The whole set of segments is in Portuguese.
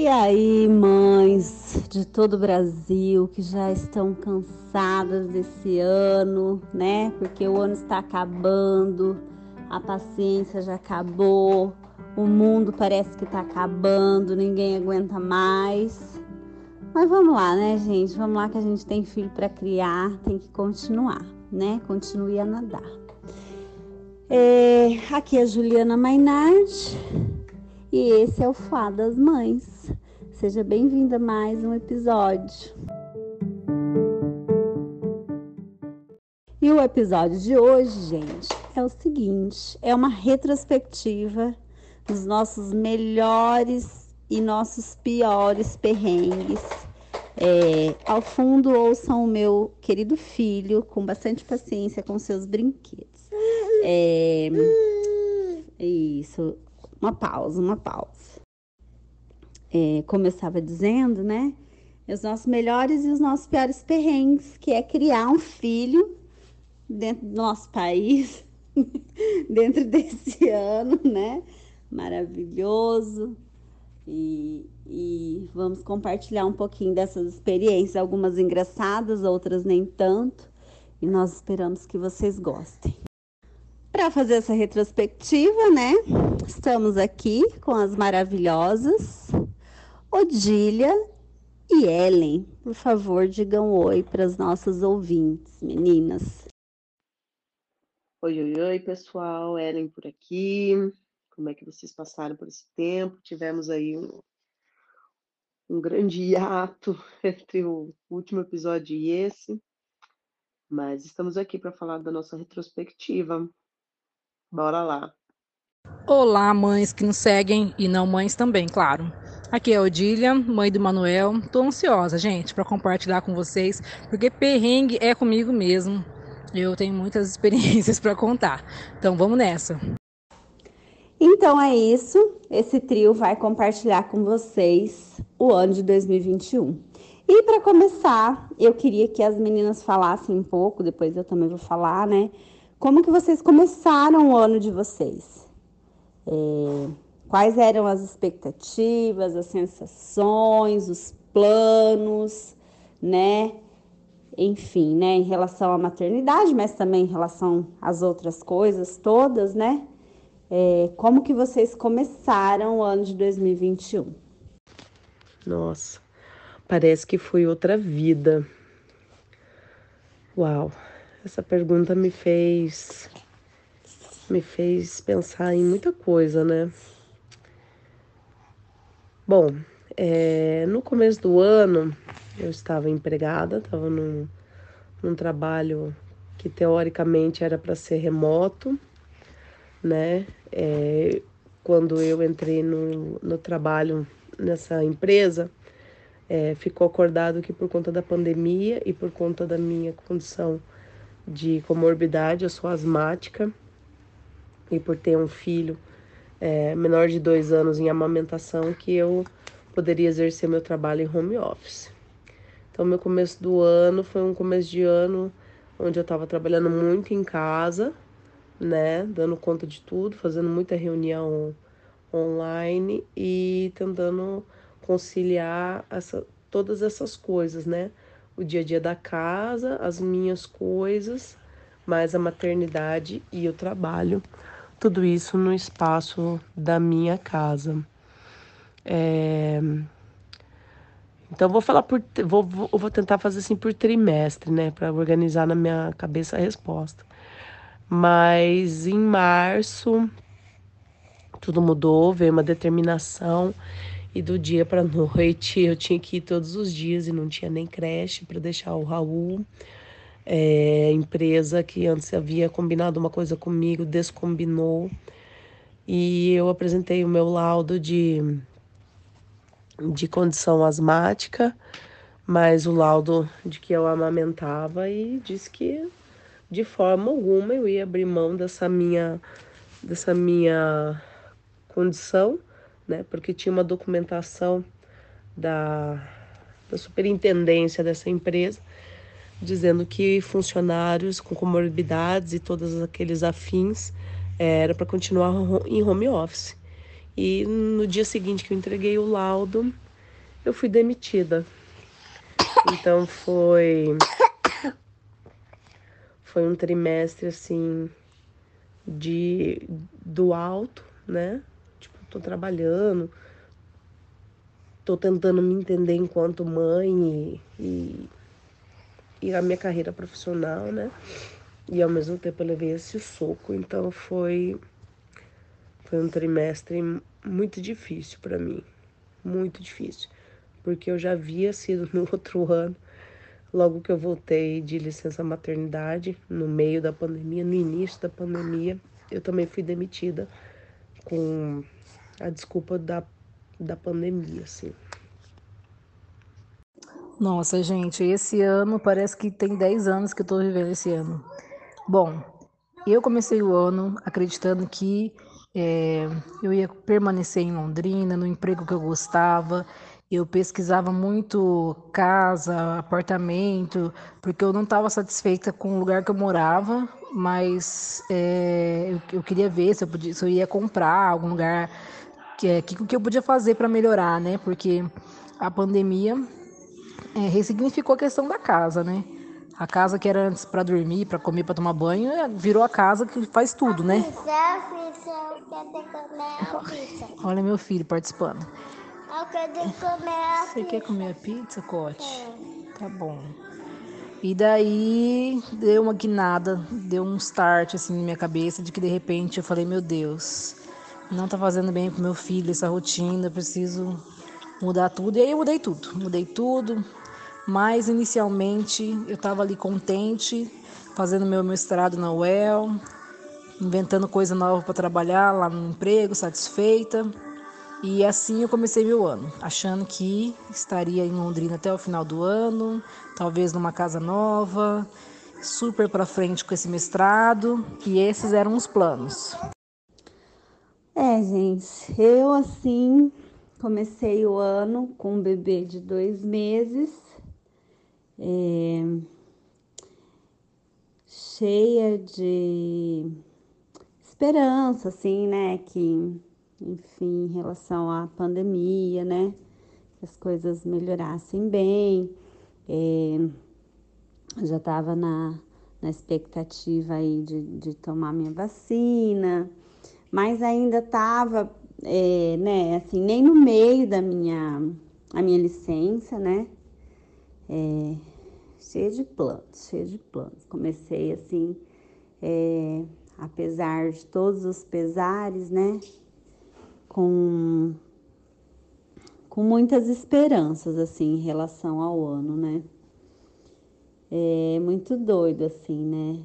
E aí, mães de todo o Brasil que já estão cansadas desse ano, né? Porque o ano está acabando, a paciência já acabou, o mundo parece que está acabando, ninguém aguenta mais. Mas vamos lá, né, gente? Vamos lá que a gente tem filho para criar, tem que continuar, né? Continue a nadar. É, aqui é Juliana Mainardi e esse é o Fá das Mães. Seja bem-vinda a mais um episódio. E o episódio de hoje, gente, é o seguinte: é uma retrospectiva dos nossos melhores e nossos piores perrengues. É, ao fundo, ouçam o meu querido filho com bastante paciência com seus brinquedos. É, isso, uma pausa, uma pausa. É, como eu estava dizendo, né? Os nossos melhores e os nossos piores perrengues, que é criar um filho dentro do nosso país, dentro desse ano, né? Maravilhoso. E, e vamos compartilhar um pouquinho dessas experiências, algumas engraçadas, outras nem tanto. E nós esperamos que vocês gostem. Para fazer essa retrospectiva, né? Estamos aqui com as maravilhosas Odília e Ellen. Por favor, digam oi para as nossas ouvintes, meninas. Oi, oi, oi, pessoal. Ellen por aqui. Como é que vocês passaram por esse tempo? Tivemos aí um, um grande hiato entre o último episódio e esse, mas estamos aqui para falar da nossa retrospectiva. Bora lá. Olá, mães que nos seguem e não mães também, claro. Aqui é a Odília, mãe do Manuel. Tô ansiosa, gente, para compartilhar com vocês, porque perrengue é comigo mesmo. Eu tenho muitas experiências para contar. Então vamos nessa. Então é isso. Esse trio vai compartilhar com vocês o ano de 2021. E para começar, eu queria que as meninas falassem um pouco, depois eu também vou falar, né? Como que vocês começaram o ano de vocês? É, quais eram as expectativas, as sensações, os planos, né? Enfim, né? Em relação à maternidade, mas também em relação às outras coisas todas, né? É, como que vocês começaram o ano de 2021? Nossa, parece que foi outra vida. Uau, essa pergunta me fez me fez pensar em muita coisa, né? Bom, é, no começo do ano eu estava empregada, estava num, num trabalho que teoricamente era para ser remoto, né? É, quando eu entrei no, no trabalho nessa empresa, é, ficou acordado que por conta da pandemia e por conta da minha condição de comorbidade, eu sou asmática e por ter um filho é, menor de dois anos em amamentação, que eu poderia exercer meu trabalho em home office. Então, meu começo do ano foi um começo de ano onde eu estava trabalhando muito em casa, né, dando conta de tudo, fazendo muita reunião online e tentando conciliar essa, todas essas coisas, né? O dia a dia da casa, as minhas coisas, mais a maternidade e o trabalho. Tudo isso no espaço da minha casa. É... Então vou falar por vou, vou, vou tentar fazer assim por trimestre, né, para organizar na minha cabeça a resposta. Mas em março tudo mudou, veio uma determinação e do dia para noite eu tinha que ir todos os dias e não tinha nem creche para deixar o Raul. É, empresa que antes havia combinado uma coisa comigo descombinou e eu apresentei o meu laudo de, de condição asmática, mas o laudo de que eu amamentava e disse que de forma alguma eu ia abrir mão dessa minha dessa minha condição né? Porque tinha uma documentação da, da superintendência dessa empresa dizendo que funcionários com comorbidades e todos aqueles afins eh, era para continuar em home office. E no dia seguinte que eu entreguei o laudo, eu fui demitida. Então foi foi um trimestre assim de do alto, né? Tô trabalhando, tô tentando me entender enquanto mãe e, e, e a minha carreira profissional, né? E ao mesmo tempo eu levei esse soco, então foi foi um trimestre muito difícil para mim, muito difícil, porque eu já havia sido no outro ano, logo que eu voltei de licença maternidade, no meio da pandemia, no início da pandemia, eu também fui demitida com a desculpa da, da pandemia, assim. Nossa, gente, esse ano parece que tem 10 anos que eu tô vivendo esse ano. Bom, eu comecei o ano acreditando que é, eu ia permanecer em Londrina, no emprego que eu gostava. Eu pesquisava muito casa, apartamento, porque eu não estava satisfeita com o lugar que eu morava, mas é, eu, eu, queria ver se eu, podia, se eu ia comprar algum lugar que é que, que eu podia fazer para melhorar, né? Porque a pandemia é, ressignificou a questão da casa, né? A casa que era antes para dormir, para comer, para tomar banho, é, virou a casa que faz tudo, né? Olha meu filho participando. Eu quero comer a Você quer comer a pizza, Cote? É. Tá bom. E daí deu uma guinada, deu um start assim na minha cabeça de que de repente eu falei, meu Deus, não tá fazendo bem pro meu filho essa rotina, preciso mudar tudo. E aí eu mudei tudo, mudei tudo, mas inicialmente eu estava ali contente, fazendo meu mestrado na UEL, inventando coisa nova para trabalhar lá no emprego, satisfeita. E assim eu comecei meu ano, achando que estaria em Londrina até o final do ano, talvez numa casa nova, super para frente com esse mestrado, e esses eram os planos. É, gente, eu assim comecei o ano com um bebê de dois meses é, cheia de esperança, assim, né? Que, enfim, em relação à pandemia, né? Que as coisas melhorassem bem. É, já estava na, na expectativa aí de, de tomar minha vacina, mas ainda estava, é, né, assim, nem no meio da minha, a minha licença, né? É, cheia de planos, cheia de planos. Comecei assim, é, apesar de todos os pesares, né? Com, com muitas esperanças, assim, em relação ao ano, né? É muito doido, assim, né?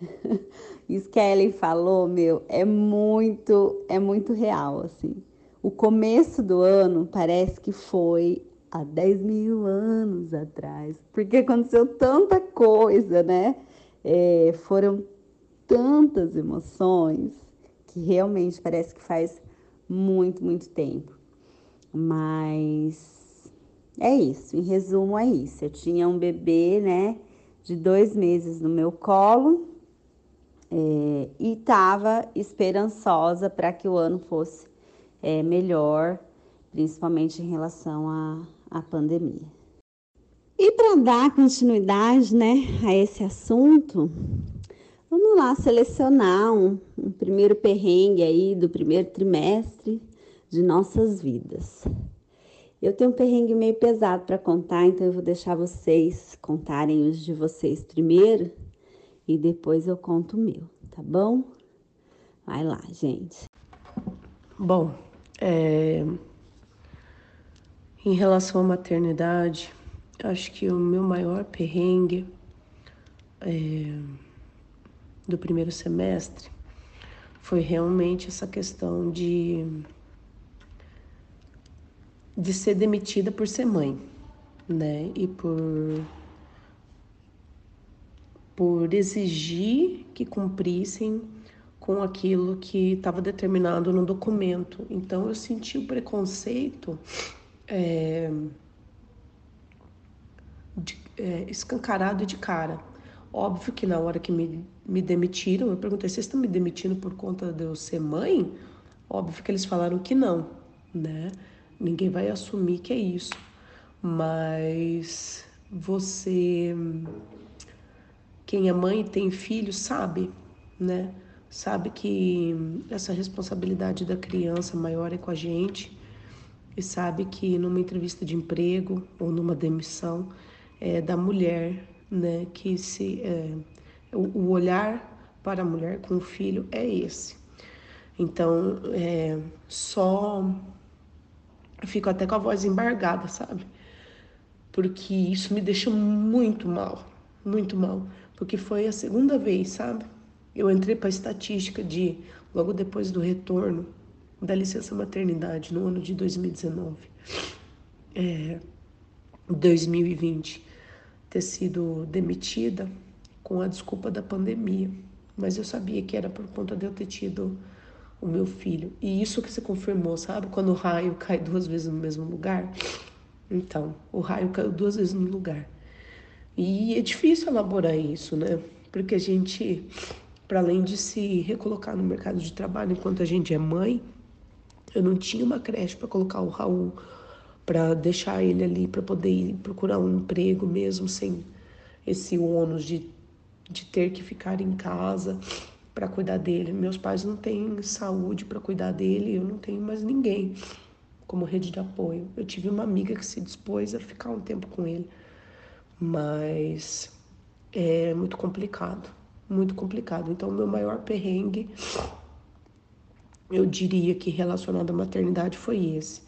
Isso que a Ellen falou, meu, é muito, é muito real, assim. O começo do ano parece que foi há 10 mil anos atrás, porque aconteceu tanta coisa, né? É, foram tantas emoções que realmente parece que faz muito, muito tempo. Mas é isso, em resumo, é isso. Eu tinha um bebê, né, de dois meses no meu colo é, e estava esperançosa para que o ano fosse é, melhor, principalmente em relação a a pandemia. E para dar continuidade né, a esse assunto, vamos lá selecionar um, um primeiro perrengue aí do primeiro trimestre de nossas vidas. Eu tenho um perrengue meio pesado para contar, então eu vou deixar vocês contarem os de vocês primeiro e depois eu conto o meu, tá bom? Vai lá, gente. Bom, é, em relação à maternidade, acho que o meu maior perrengue é, do primeiro semestre foi realmente essa questão de, de ser demitida por ser mãe, né? E por, por exigir que cumprissem com aquilo que estava determinado no documento. Então eu senti o preconceito é, de, é, escancarado de cara. Óbvio que na hora que me, me demitiram, eu perguntei: vocês estão me demitindo por conta de eu ser mãe? Óbvio que eles falaram que não, né? Ninguém vai assumir que é isso. mas você, quem é mãe e tem filho, sabe, né? Sabe que essa responsabilidade da criança maior é com a gente e sabe que numa entrevista de emprego ou numa demissão é da mulher, né? Que se é, o olhar para a mulher com o filho é esse. Então, é, só fico até com a voz embargada, sabe? Porque isso me deixa muito mal, muito mal, porque foi a segunda vez, sabe? Eu entrei para a estatística de logo depois do retorno da licença maternidade no ano de 2019, é, 2020, ter sido demitida com a desculpa da pandemia, mas eu sabia que era por conta de eu ter tido o meu filho. E isso que se confirmou, sabe? Quando o raio cai duas vezes no mesmo lugar. Então, o raio caiu duas vezes no lugar. E é difícil elaborar isso, né? Porque a gente, para além de se recolocar no mercado de trabalho enquanto a gente é mãe, eu não tinha uma creche para colocar o Raul, para deixar ele ali, para poder ir procurar um emprego mesmo sem esse ônus de, de ter que ficar em casa para cuidar dele. Meus pais não têm saúde para cuidar dele, eu não tenho mais ninguém como rede de apoio. Eu tive uma amiga que se dispôs a ficar um tempo com ele, mas é muito complicado, muito complicado. Então, o meu maior perrengue, eu diria que relacionado à maternidade foi esse.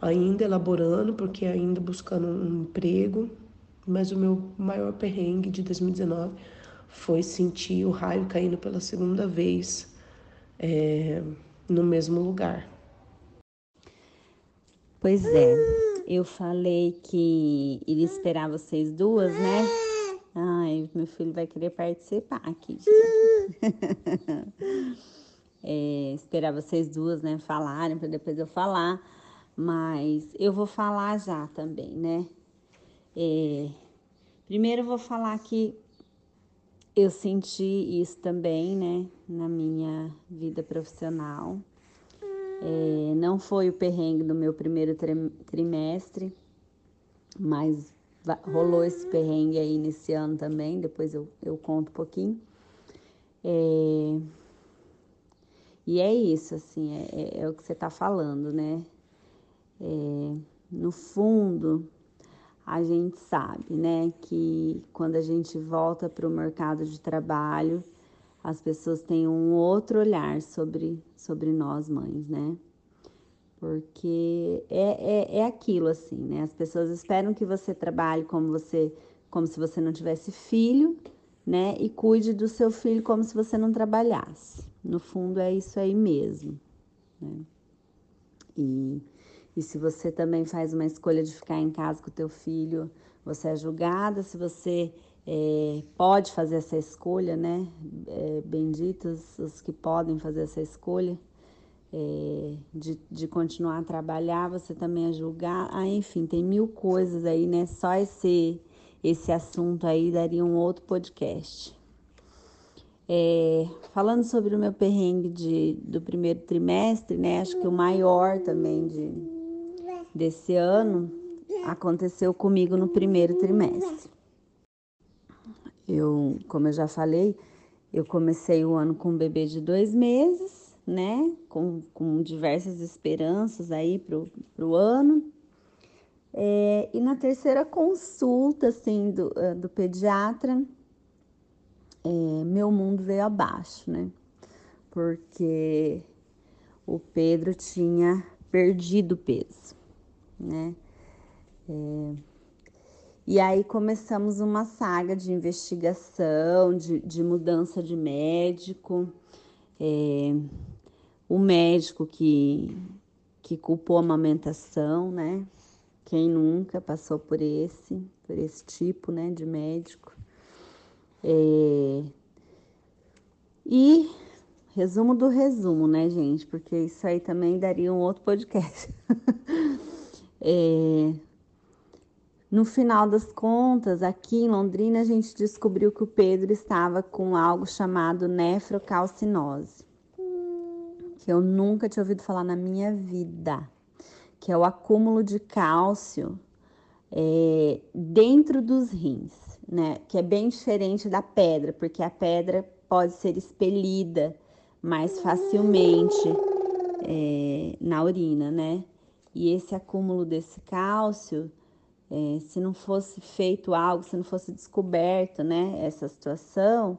Ainda elaborando, porque ainda buscando um emprego, mas o meu maior perrengue de 2019 foi sentir o raio caindo pela segunda vez é, no mesmo lugar. Pois é, eu falei que iria esperar vocês duas, né? Ai, meu filho vai querer participar aqui. é, esperar vocês duas, né, falarem para depois eu falar, mas eu vou falar já também, né? É, primeiro eu vou falar que eu senti isso também, né, na minha vida profissional. É, não foi o perrengue do meu primeiro trimestre, mas rolou esse perrengue aí nesse ano também, depois eu, eu conto um pouquinho. É, e é isso, assim, é, é, é o que você está falando, né? É, no fundo, a gente sabe, né, que quando a gente volta para o mercado de trabalho, as pessoas têm um outro olhar sobre, sobre nós mães, né? Porque é, é, é aquilo assim, né? As pessoas esperam que você trabalhe como você, como se você não tivesse filho, né? E cuide do seu filho como se você não trabalhasse. No fundo é isso aí mesmo, né? E e se você também faz uma escolha de ficar em casa com o teu filho, você é julgada. Se você é, pode fazer essa escolha, né? É, benditos os que podem fazer essa escolha é, de, de continuar a trabalhar, você também é julgada. Ah, enfim, tem mil coisas aí, né? Só esse, esse assunto aí daria um outro podcast. É, falando sobre o meu perrengue de, do primeiro trimestre, né? Acho que o maior também de, desse ano aconteceu comigo no primeiro trimestre. Eu, como eu já falei, eu comecei o ano com um bebê de dois meses, né? Com, com diversas esperanças aí pro, pro ano. É, e na terceira consulta, assim, do, eh, do pediatra, é, meu mundo veio abaixo, né? Porque o Pedro tinha perdido peso né? É... E aí começamos uma saga de investigação, de, de mudança de médico. É... O médico que, que culpou a amamentação, né? Quem nunca passou por esse, por esse tipo, né, de médico. É... E resumo do resumo, né, gente? Porque isso aí também daria um outro podcast. É, no final das contas, aqui em Londrina, a gente descobriu que o Pedro estava com algo chamado nefrocalcinose, que eu nunca tinha ouvido falar na minha vida, que é o acúmulo de cálcio é, dentro dos rins, né? Que é bem diferente da pedra, porque a pedra pode ser expelida mais facilmente é, na urina, né? E esse acúmulo desse cálcio, é, se não fosse feito algo, se não fosse descoberto, né, essa situação,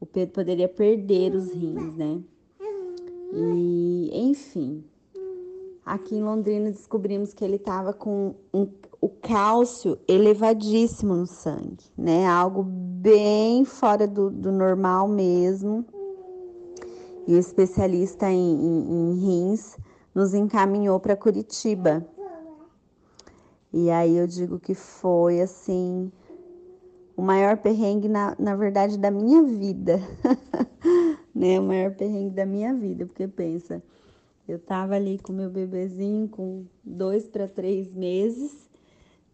o Pedro poderia perder os rins, né? E, enfim, aqui em Londrina descobrimos que ele estava com um, o cálcio elevadíssimo no sangue, né? Algo bem fora do, do normal mesmo. E o especialista em, em, em rins nos encaminhou para Curitiba. E aí eu digo que foi assim o maior perrengue, na, na verdade, da minha vida. né? O maior perrengue da minha vida, porque pensa, eu tava ali com meu bebezinho com dois para três meses,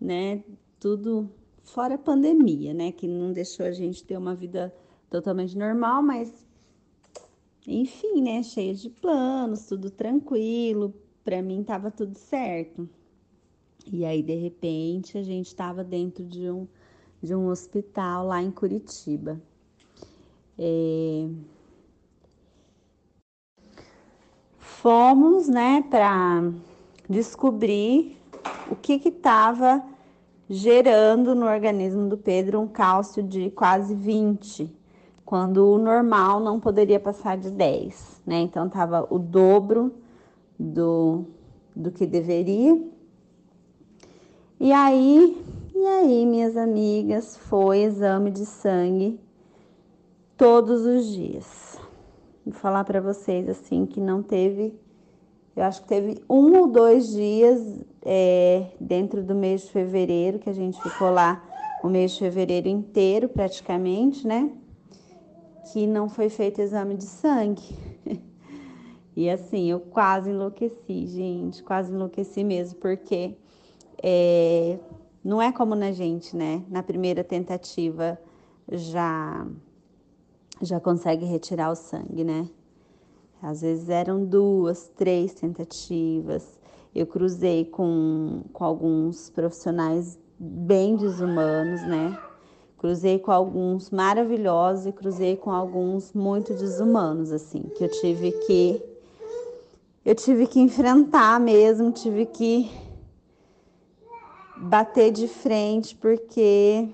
né? Tudo fora a pandemia, né? Que não deixou a gente ter uma vida totalmente normal, mas enfim, né? Cheia de planos, tudo tranquilo. Para mim tava tudo certo. E aí, de repente, a gente estava dentro de um de um hospital lá em Curitiba. É... Fomos, né, para descobrir o que estava gerando no organismo do Pedro um cálcio de quase 20, quando o normal não poderia passar de 10, né? Então tava o dobro do, do que deveria. E aí e aí, minhas amigas, foi exame de sangue todos os dias. Vou falar para vocês assim que não teve, eu acho que teve um ou dois dias é, dentro do mês de fevereiro que a gente ficou lá o mês de fevereiro inteiro praticamente, né? Que não foi feito exame de sangue. e assim, eu quase enlouqueci, gente, quase enlouqueci mesmo, porque é, não é como na gente, né? Na primeira tentativa já já consegue retirar o sangue, né? Às vezes eram duas, três tentativas. Eu cruzei com, com alguns profissionais bem desumanos, né? Cruzei com alguns maravilhosos e cruzei com alguns muito desumanos, assim, que eu tive que eu tive que enfrentar mesmo, tive que bater de frente, porque,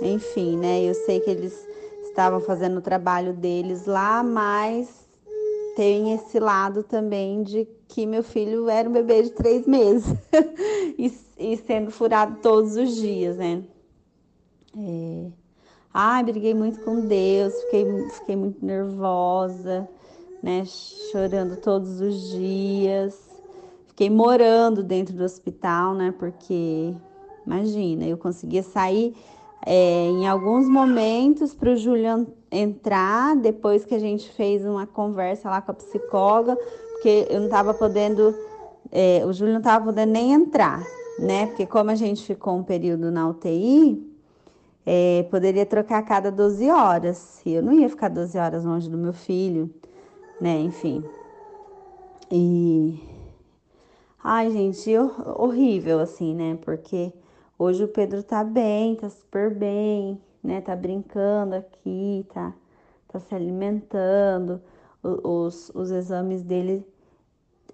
enfim, né? Eu sei que eles estavam fazendo o trabalho deles lá, mas tem esse lado também de que meu filho era um bebê de três meses e, e, sendo furado todos os dias, né? É... Ai, briguei muito com Deus, fiquei, fiquei muito nervosa, né? Chorando todos os dias. Fiquei morando dentro do hospital, né? Porque, imagina, eu conseguia sair é, em alguns momentos para o Julian entrar, depois que a gente fez uma conversa lá com a psicóloga, porque eu não estava podendo, é, o Júlio não estava podendo nem entrar, né? Porque como a gente ficou um período na UTI, é, poderia trocar a cada 12 horas. E eu não ia ficar 12 horas longe do meu filho, né? Enfim. E Ai, gente, horrível assim, né? Porque hoje o Pedro tá bem, tá super bem, né? Tá brincando aqui, tá, tá se alimentando. Os, os exames dele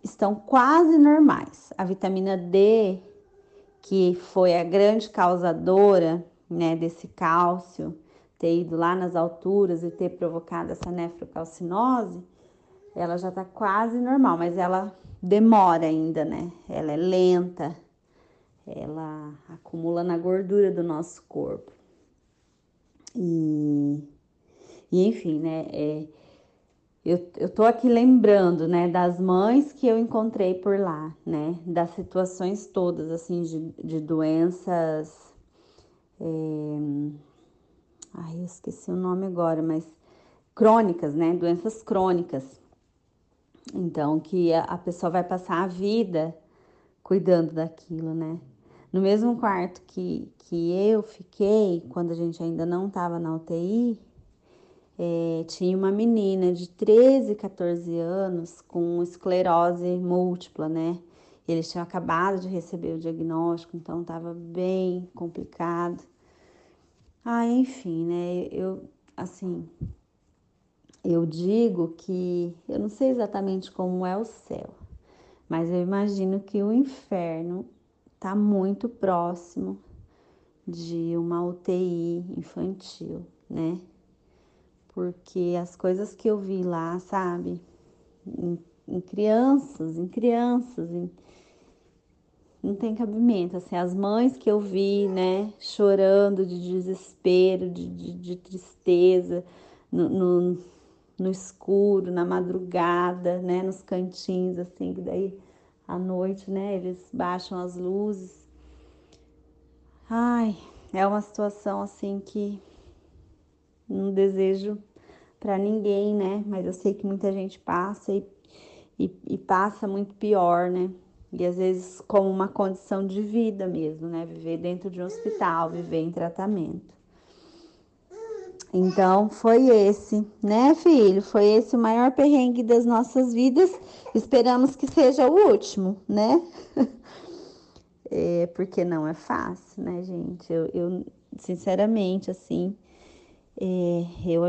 estão quase normais. A vitamina D, que foi a grande causadora, né, desse cálcio, ter ido lá nas alturas e ter provocado essa nefrocalcinose, ela já tá quase normal, mas ela demora ainda, né? Ela é lenta, ela acumula na gordura do nosso corpo. E, e enfim, né? É, eu, eu tô aqui lembrando, né, das mães que eu encontrei por lá, né? Das situações todas, assim, de, de doenças. É, ai, eu esqueci o nome agora, mas crônicas, né? Doenças crônicas então, que a pessoa vai passar a vida cuidando daquilo, né? No mesmo quarto que, que eu fiquei, quando a gente ainda não estava na UTI, é, tinha uma menina de 13, 14 anos com esclerose múltipla, né? Eles tinham acabado de receber o diagnóstico, então estava bem complicado. Ah, enfim, né? Eu, assim, eu digo que eu não sei exatamente como é o céu, mas eu imagino que o inferno está muito próximo de uma UTI infantil, né? Porque as coisas que eu vi lá, sabe, em, em crianças, em crianças, em, não tem cabimento. Assim, as mães que eu vi, né, chorando de desespero, de, de, de tristeza, no, no, no, escuro, na madrugada, né, nos cantinhos, assim, que daí à noite, né, eles baixam as luzes. Ai, é uma situação assim que não desejo para ninguém, né? Mas eu sei que muita gente passa e, e, e passa muito pior, né? E às vezes como uma condição de vida mesmo, né? Viver dentro de um hospital, viver em tratamento. Então foi esse, né, filho? Foi esse o maior perrengue das nossas vidas. Esperamos que seja o último, né? é, porque não é fácil, né, gente? Eu, eu sinceramente, assim, é, eu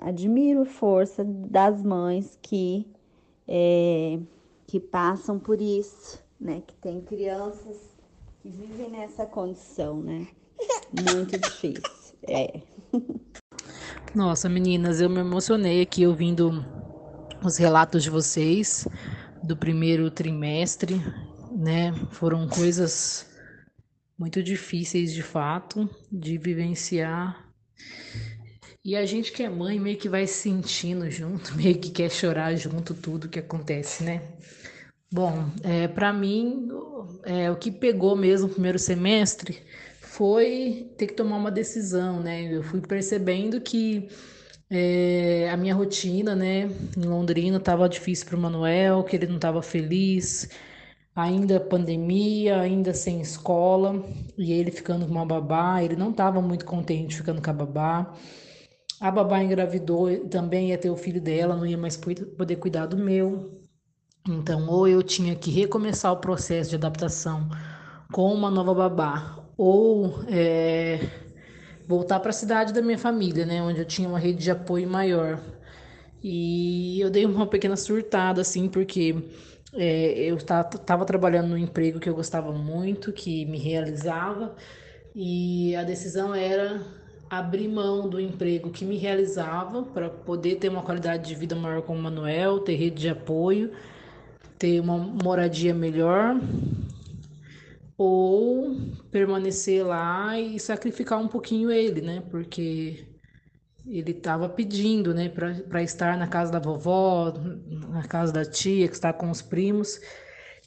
admiro a força das mães que é, que passam por isso, né? Que tem crianças que vivem nessa condição, né? Muito difícil. É. Nossa, meninas, eu me emocionei aqui ouvindo os relatos de vocês do primeiro trimestre, né? Foram coisas muito difíceis de fato de vivenciar. E a gente que é mãe meio que vai se sentindo junto, meio que quer chorar junto tudo que acontece, né? Bom, é, para mim, é, o que pegou mesmo no primeiro semestre foi ter que tomar uma decisão, né? Eu fui percebendo que é, a minha rotina, né, em Londrina estava difícil para o Manuel, que ele não estava feliz, ainda pandemia, ainda sem escola, e ele ficando com uma babá, ele não estava muito contente ficando com a babá. A babá engravidou, também ia ter o filho dela, não ia mais poder cuidar do meu. Então, ou eu tinha que recomeçar o processo de adaptação com uma nova babá, ou é, voltar para a cidade da minha família, né, onde eu tinha uma rede de apoio maior. E eu dei uma pequena surtada, assim, porque é, eu estava trabalhando num emprego que eu gostava muito, que me realizava, e a decisão era abrir mão do emprego que me realizava para poder ter uma qualidade de vida maior com o Manuel, ter rede de apoio ter uma moradia melhor ou permanecer lá e sacrificar um pouquinho ele, né? Porque ele estava pedindo, né, para estar na casa da vovó, na casa da tia, que está com os primos.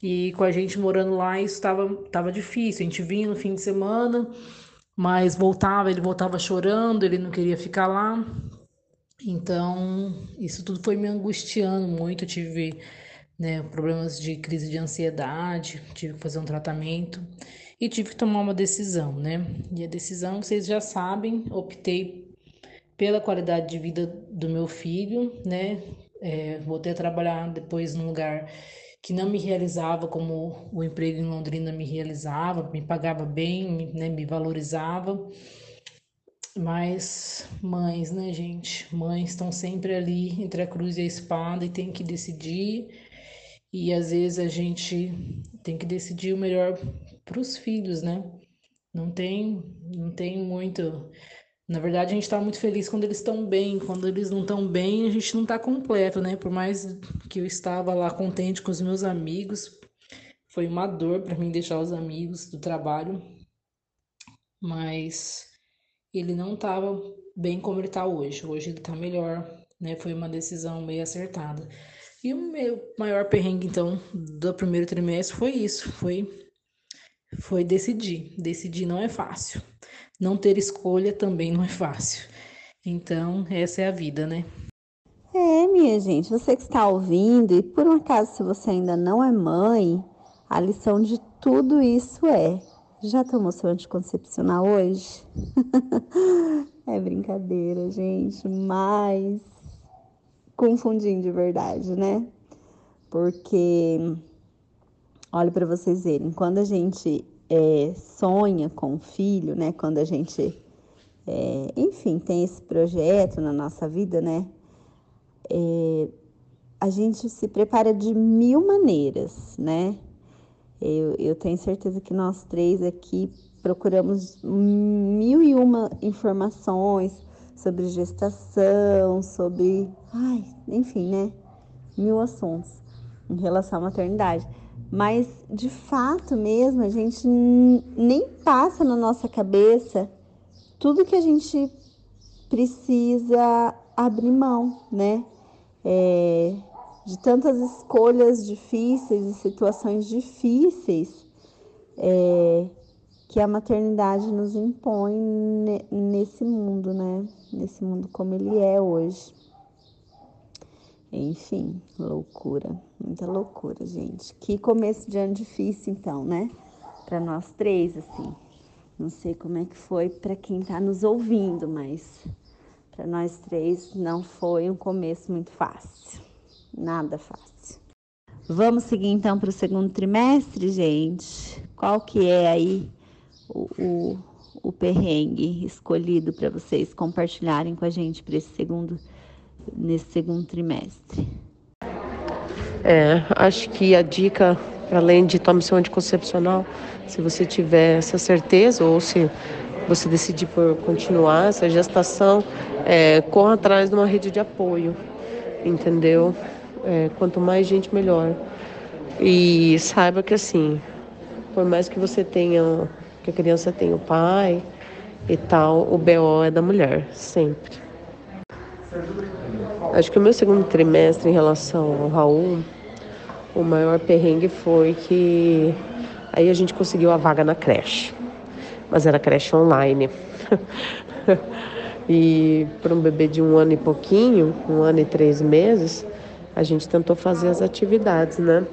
E com a gente morando lá, isso estava tava difícil. A gente vinha no fim de semana, mas voltava, ele voltava chorando, ele não queria ficar lá. Então, isso tudo foi me angustiando muito. Eu tive né, problemas de crise de ansiedade, tive que fazer um tratamento e tive que tomar uma decisão, né? E a decisão, vocês já sabem, optei pela qualidade de vida do meu filho, né? É, voltei a trabalhar depois num lugar que não me realizava como o emprego em Londrina me realizava, me pagava bem, né, me valorizava. Mas mães, né, gente? Mães estão sempre ali entre a cruz e a espada e tem que decidir e às vezes a gente tem que decidir o melhor para os filhos, né? Não tem, não tem muito. Na verdade, a gente está muito feliz quando eles estão bem. Quando eles não estão bem, a gente não está completo, né? Por mais que eu estava lá contente com os meus amigos, foi uma dor para mim deixar os amigos do trabalho, mas ele não estava bem como ele está hoje. Hoje ele está melhor, né? Foi uma decisão meio acertada. E o meu maior perrengue, então, do primeiro trimestre foi isso, foi, foi decidir. Decidir não é fácil. Não ter escolha também não é fácil. Então, essa é a vida, né? É, minha gente, você que está ouvindo, e por um acaso, se você ainda não é mãe, a lição de tudo isso é: já tomou seu anticoncepcional hoje? é brincadeira, gente, mas confundindo de verdade, né? Porque, Olha para vocês verem, quando a gente é, sonha com um filho, né? Quando a gente, é, enfim, tem esse projeto na nossa vida, né? É, a gente se prepara de mil maneiras, né? Eu, eu tenho certeza que nós três aqui procuramos mil e uma informações sobre gestação, sobre, ai, enfim, né? Mil assuntos em relação à maternidade. Mas, de fato mesmo, a gente nem passa na nossa cabeça tudo que a gente precisa abrir mão, né? É, de tantas escolhas difíceis e situações difíceis é, que a maternidade nos impõe nesse mundo, né? Nesse mundo como ele é hoje. Enfim, loucura, muita loucura, gente. Que começo de ano difícil, então, né? Para nós três, assim. Não sei como é que foi para quem está nos ouvindo, mas para nós três não foi um começo muito fácil. Nada fácil. Vamos seguir então para o segundo trimestre, gente. Qual que é aí o, o, perrengue escolhido para vocês compartilharem com a gente para esse segundo nesse segundo trimestre? É, acho que a dica, além de tome seu anticoncepcional, se você tiver essa certeza ou se você decidir por continuar essa gestação, é, corra atrás de uma rede de apoio, entendeu? É, quanto mais gente, melhor. E saiba que assim, por mais que você tenha, que a criança tenha o pai e tal, o BO é da mulher, sempre. Acho que o meu segundo trimestre em relação ao Raul, o maior perrengue foi que aí a gente conseguiu a vaga na creche. Mas era creche online. e para um bebê de um ano e pouquinho, um ano e três meses, a gente tentou fazer as atividades, né?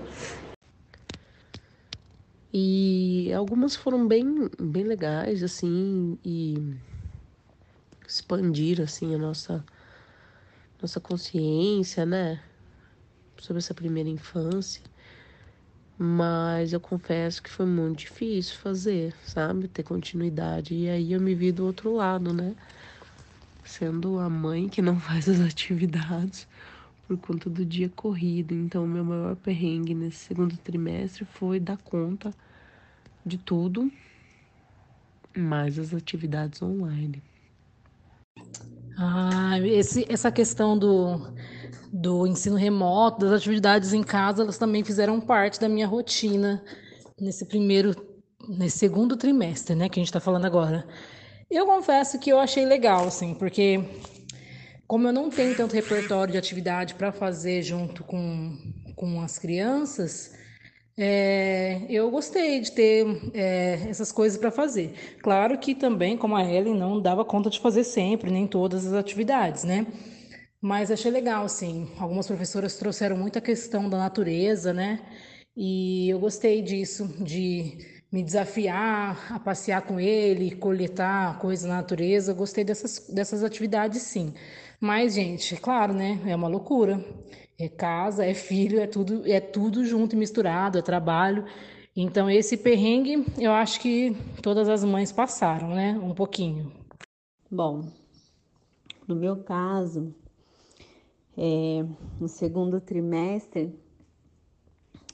E algumas foram bem, bem legais, assim, e expandiram, assim, a nossa, nossa consciência, né? Sobre essa primeira infância. Mas eu confesso que foi muito difícil fazer, sabe? Ter continuidade. E aí eu me vi do outro lado, né? Sendo a mãe que não faz as atividades por conta do dia corrido. Então, meu maior perrengue nesse segundo trimestre foi dar conta de tudo, mais as atividades online. Ah, esse, essa questão do, do ensino remoto, das atividades em casa, elas também fizeram parte da minha rotina nesse primeiro, nesse segundo trimestre, né, que a gente está falando agora. Eu confesso que eu achei legal, assim, porque como eu não tenho tanto repertório de atividade para fazer junto com, com as crianças, é, eu gostei de ter é, essas coisas para fazer. Claro que também, como a Ellen, não dava conta de fazer sempre, nem todas as atividades, né? Mas achei legal, sim. Algumas professoras trouxeram muita questão da natureza, né? E eu gostei disso, de me desafiar a passear com ele, coletar coisas na natureza. Gostei dessas, dessas atividades, sim. Mas, gente, claro, né? É uma loucura. É casa, é filho, é tudo, é tudo junto e misturado, é trabalho. Então, esse perrengue, eu acho que todas as mães passaram, né? Um pouquinho. Bom, no meu caso, é, no segundo trimestre,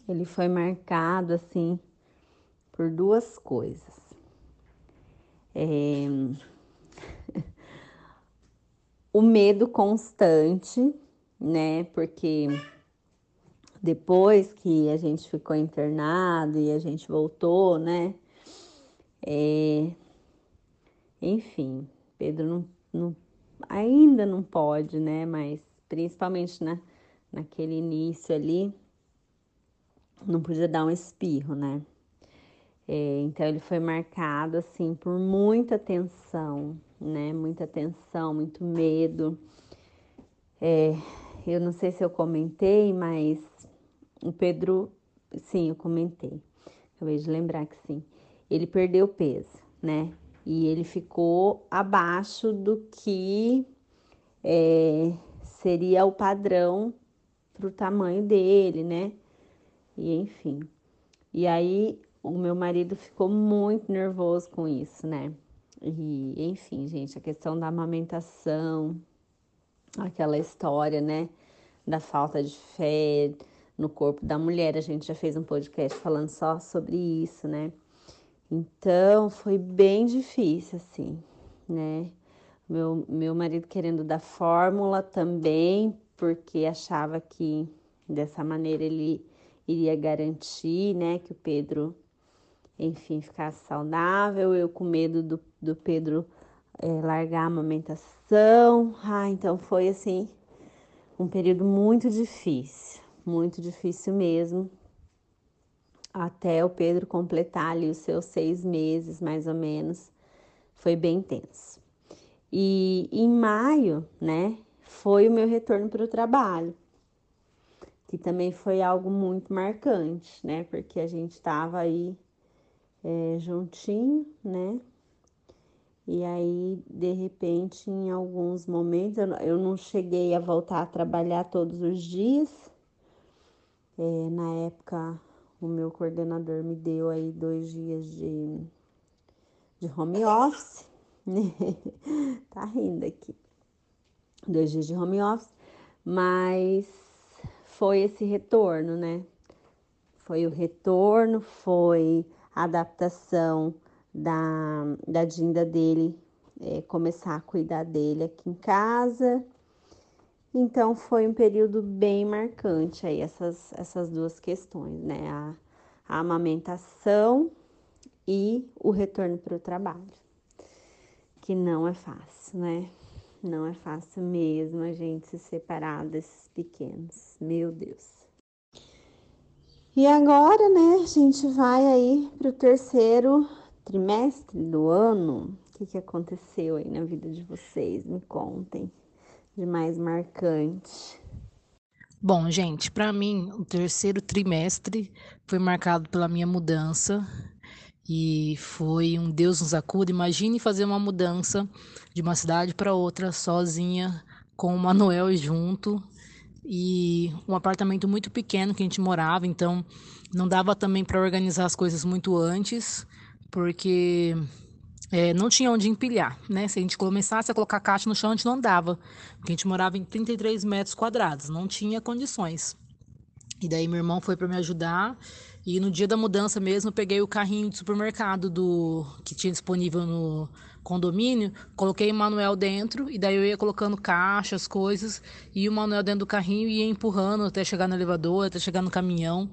ele foi marcado assim por duas coisas. É, o medo constante, né? Porque depois que a gente ficou internado e a gente voltou, né? É... Enfim, Pedro não, não, ainda não pode, né? Mas principalmente na, naquele início ali, não podia dar um espirro, né? É, então ele foi marcado assim por muita tensão, né? Muita tensão, muito medo. É, eu não sei se eu comentei, mas o Pedro, sim, eu comentei. Acabei de lembrar que sim. Ele perdeu peso, né? E ele ficou abaixo do que é, seria o padrão para o tamanho dele, né? E enfim. E aí o meu marido ficou muito nervoso com isso, né? E enfim, gente, a questão da amamentação, aquela história, né, da falta de fé no corpo da mulher, a gente já fez um podcast falando só sobre isso, né? Então foi bem difícil, assim, né? Meu, meu marido querendo dar fórmula também, porque achava que dessa maneira ele iria garantir, né, que o Pedro, enfim, ficasse saudável. Eu com medo do, do Pedro é, largar a amamentação. Ah, então foi assim um período muito difícil, muito difícil mesmo até o Pedro completar ali os seus seis meses, mais ou menos, foi bem tenso. E em maio, né, foi o meu retorno para o trabalho, que também foi algo muito marcante, né, porque a gente estava aí é, juntinho, né, e aí, de repente, em alguns momentos, eu não cheguei a voltar a trabalhar todos os dias. É, na época, o meu coordenador me deu aí dois dias de, de home office. tá rindo aqui. Dois dias de home office, mas foi esse retorno, né? Foi o retorno, foi a adaptação da, da Dinda dele é, começar a cuidar dele aqui em casa então foi um período bem marcante aí essas, essas duas questões, né? A, a amamentação e o retorno para o trabalho, que não é fácil, né? Não é fácil mesmo a gente se separar desses pequenos, meu Deus. E agora, né, a gente vai aí para o terceiro trimestre do ano. O que, que aconteceu aí na vida de vocês? Me contem de mais marcante? Bom, gente, para mim, o terceiro trimestre foi marcado pela minha mudança e foi um Deus nos acuda. Imagine fazer uma mudança de uma cidade para outra sozinha, com o Manuel junto e um apartamento muito pequeno que a gente morava, então não dava também para organizar as coisas muito antes, porque é, não tinha onde empilhar, né? Se a gente começasse a colocar caixa no chão, a gente não andava, porque a gente morava em 33 metros quadrados, não tinha condições. E daí meu irmão foi para me ajudar e no dia da mudança mesmo eu peguei o carrinho de supermercado do que tinha disponível no condomínio, coloquei o Manuel dentro e daí eu ia colocando caixas, coisas e o Manuel dentro do carrinho ia empurrando até chegar no elevador, até chegar no caminhão.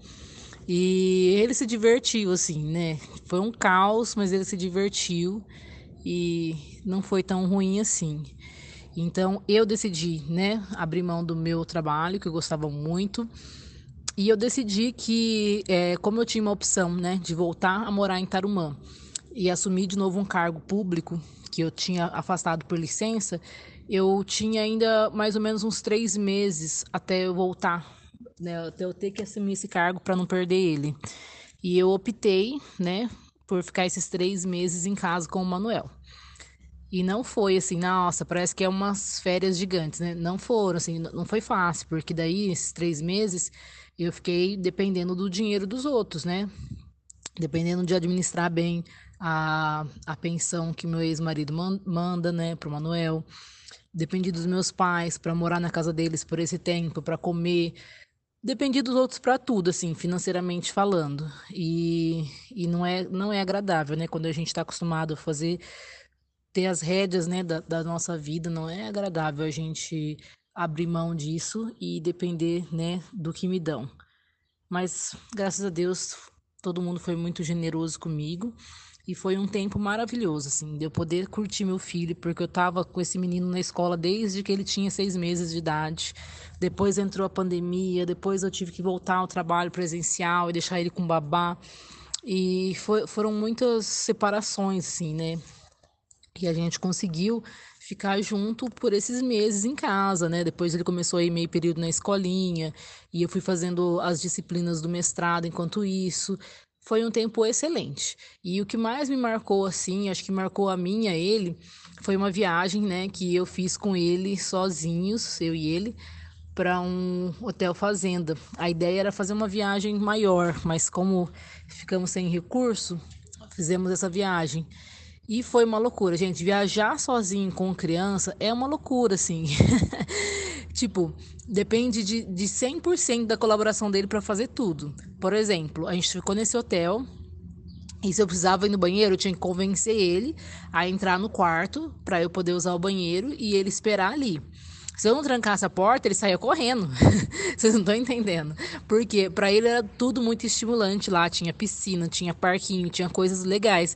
E ele se divertiu, assim, né? Foi um caos, mas ele se divertiu e não foi tão ruim assim. Então eu decidi, né, abrir mão do meu trabalho, que eu gostava muito. E eu decidi que, é, como eu tinha uma opção, né, de voltar a morar em Tarumã e assumir de novo um cargo público que eu tinha afastado por licença, eu tinha ainda mais ou menos uns três meses até eu voltar né, eu ter que assumir esse cargo para não perder ele. E eu optei, né, por ficar esses três meses em casa com o Manuel. E não foi assim, nossa, parece que é umas férias gigantes, né? Não foram, assim, não foi fácil, porque daí, esses três meses, eu fiquei dependendo do dinheiro dos outros, né? Dependendo de administrar bem a, a pensão que meu ex-marido manda, né, pro Manuel. Dependi dos meus pais para morar na casa deles por esse tempo, para comer, dependi dos outros para tudo, assim, financeiramente falando. E, e não, é, não é agradável, né? Quando a gente está acostumado a fazer, ter as rédeas, né, da, da nossa vida, não é agradável a gente abrir mão disso e depender, né, do que me dão. Mas, graças a Deus, todo mundo foi muito generoso comigo. E foi um tempo maravilhoso, assim, de eu poder curtir meu filho, porque eu estava com esse menino na escola desde que ele tinha seis meses de idade. Depois entrou a pandemia, depois eu tive que voltar ao trabalho presencial e deixar ele com babá. E foi, foram muitas separações, assim, né? E a gente conseguiu ficar junto por esses meses em casa, né? Depois ele começou a ir meio período na escolinha e eu fui fazendo as disciplinas do mestrado enquanto isso foi um tempo excelente. E o que mais me marcou, assim, acho que marcou a mim, a ele, foi uma viagem, né, que eu fiz com ele sozinhos, eu e ele, para um hotel fazenda. A ideia era fazer uma viagem maior, mas como ficamos sem recurso, fizemos essa viagem. E foi uma loucura, gente. Viajar sozinho com criança é uma loucura, assim. tipo, depende de, de 100% da colaboração dele para fazer tudo. Por exemplo, a gente ficou nesse hotel. E se eu precisava ir no banheiro, eu tinha que convencer ele a entrar no quarto para eu poder usar o banheiro e ele esperar ali. Se eu não trancasse a porta, ele saía correndo. Vocês não estão entendendo. Porque para ele era tudo muito estimulante lá. Tinha piscina, tinha parquinho, tinha coisas legais.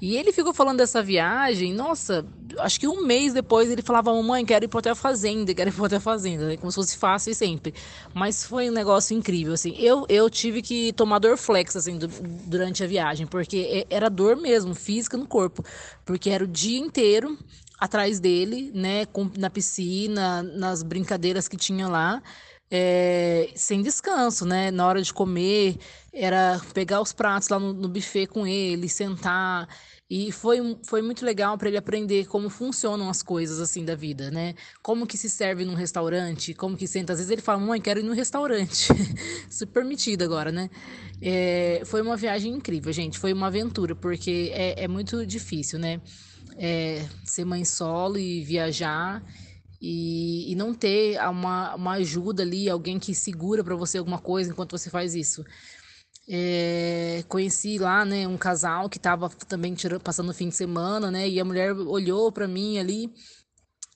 E ele ficou falando dessa viagem, nossa, acho que um mês depois ele falava, mamãe, quero ir para outra fazenda, quero ir para outra fazenda, né? como se fosse fácil sempre. Mas foi um negócio incrível, assim. Eu, eu tive que tomar dor flex, assim, durante a viagem, porque era dor mesmo, física no corpo. Porque era o dia inteiro atrás dele, né, com, na piscina, nas brincadeiras que tinha lá. É, sem descanso, né? Na hora de comer, era pegar os pratos lá no, no buffet com ele, sentar. E foi, foi muito legal para ele aprender como funcionam as coisas assim da vida, né? Como que se serve num restaurante, como que senta. Às vezes ele fala, mãe, quero ir no restaurante. Super permitido agora, né? É, foi uma viagem incrível, gente. Foi uma aventura, porque é, é muito difícil, né? É, ser mãe solo e viajar e, e não ter uma, uma ajuda ali, alguém que segura para você alguma coisa enquanto você faz isso. É, conheci lá, né, um casal que estava também tirando, passando o fim de semana, né, e a mulher olhou para mim ali,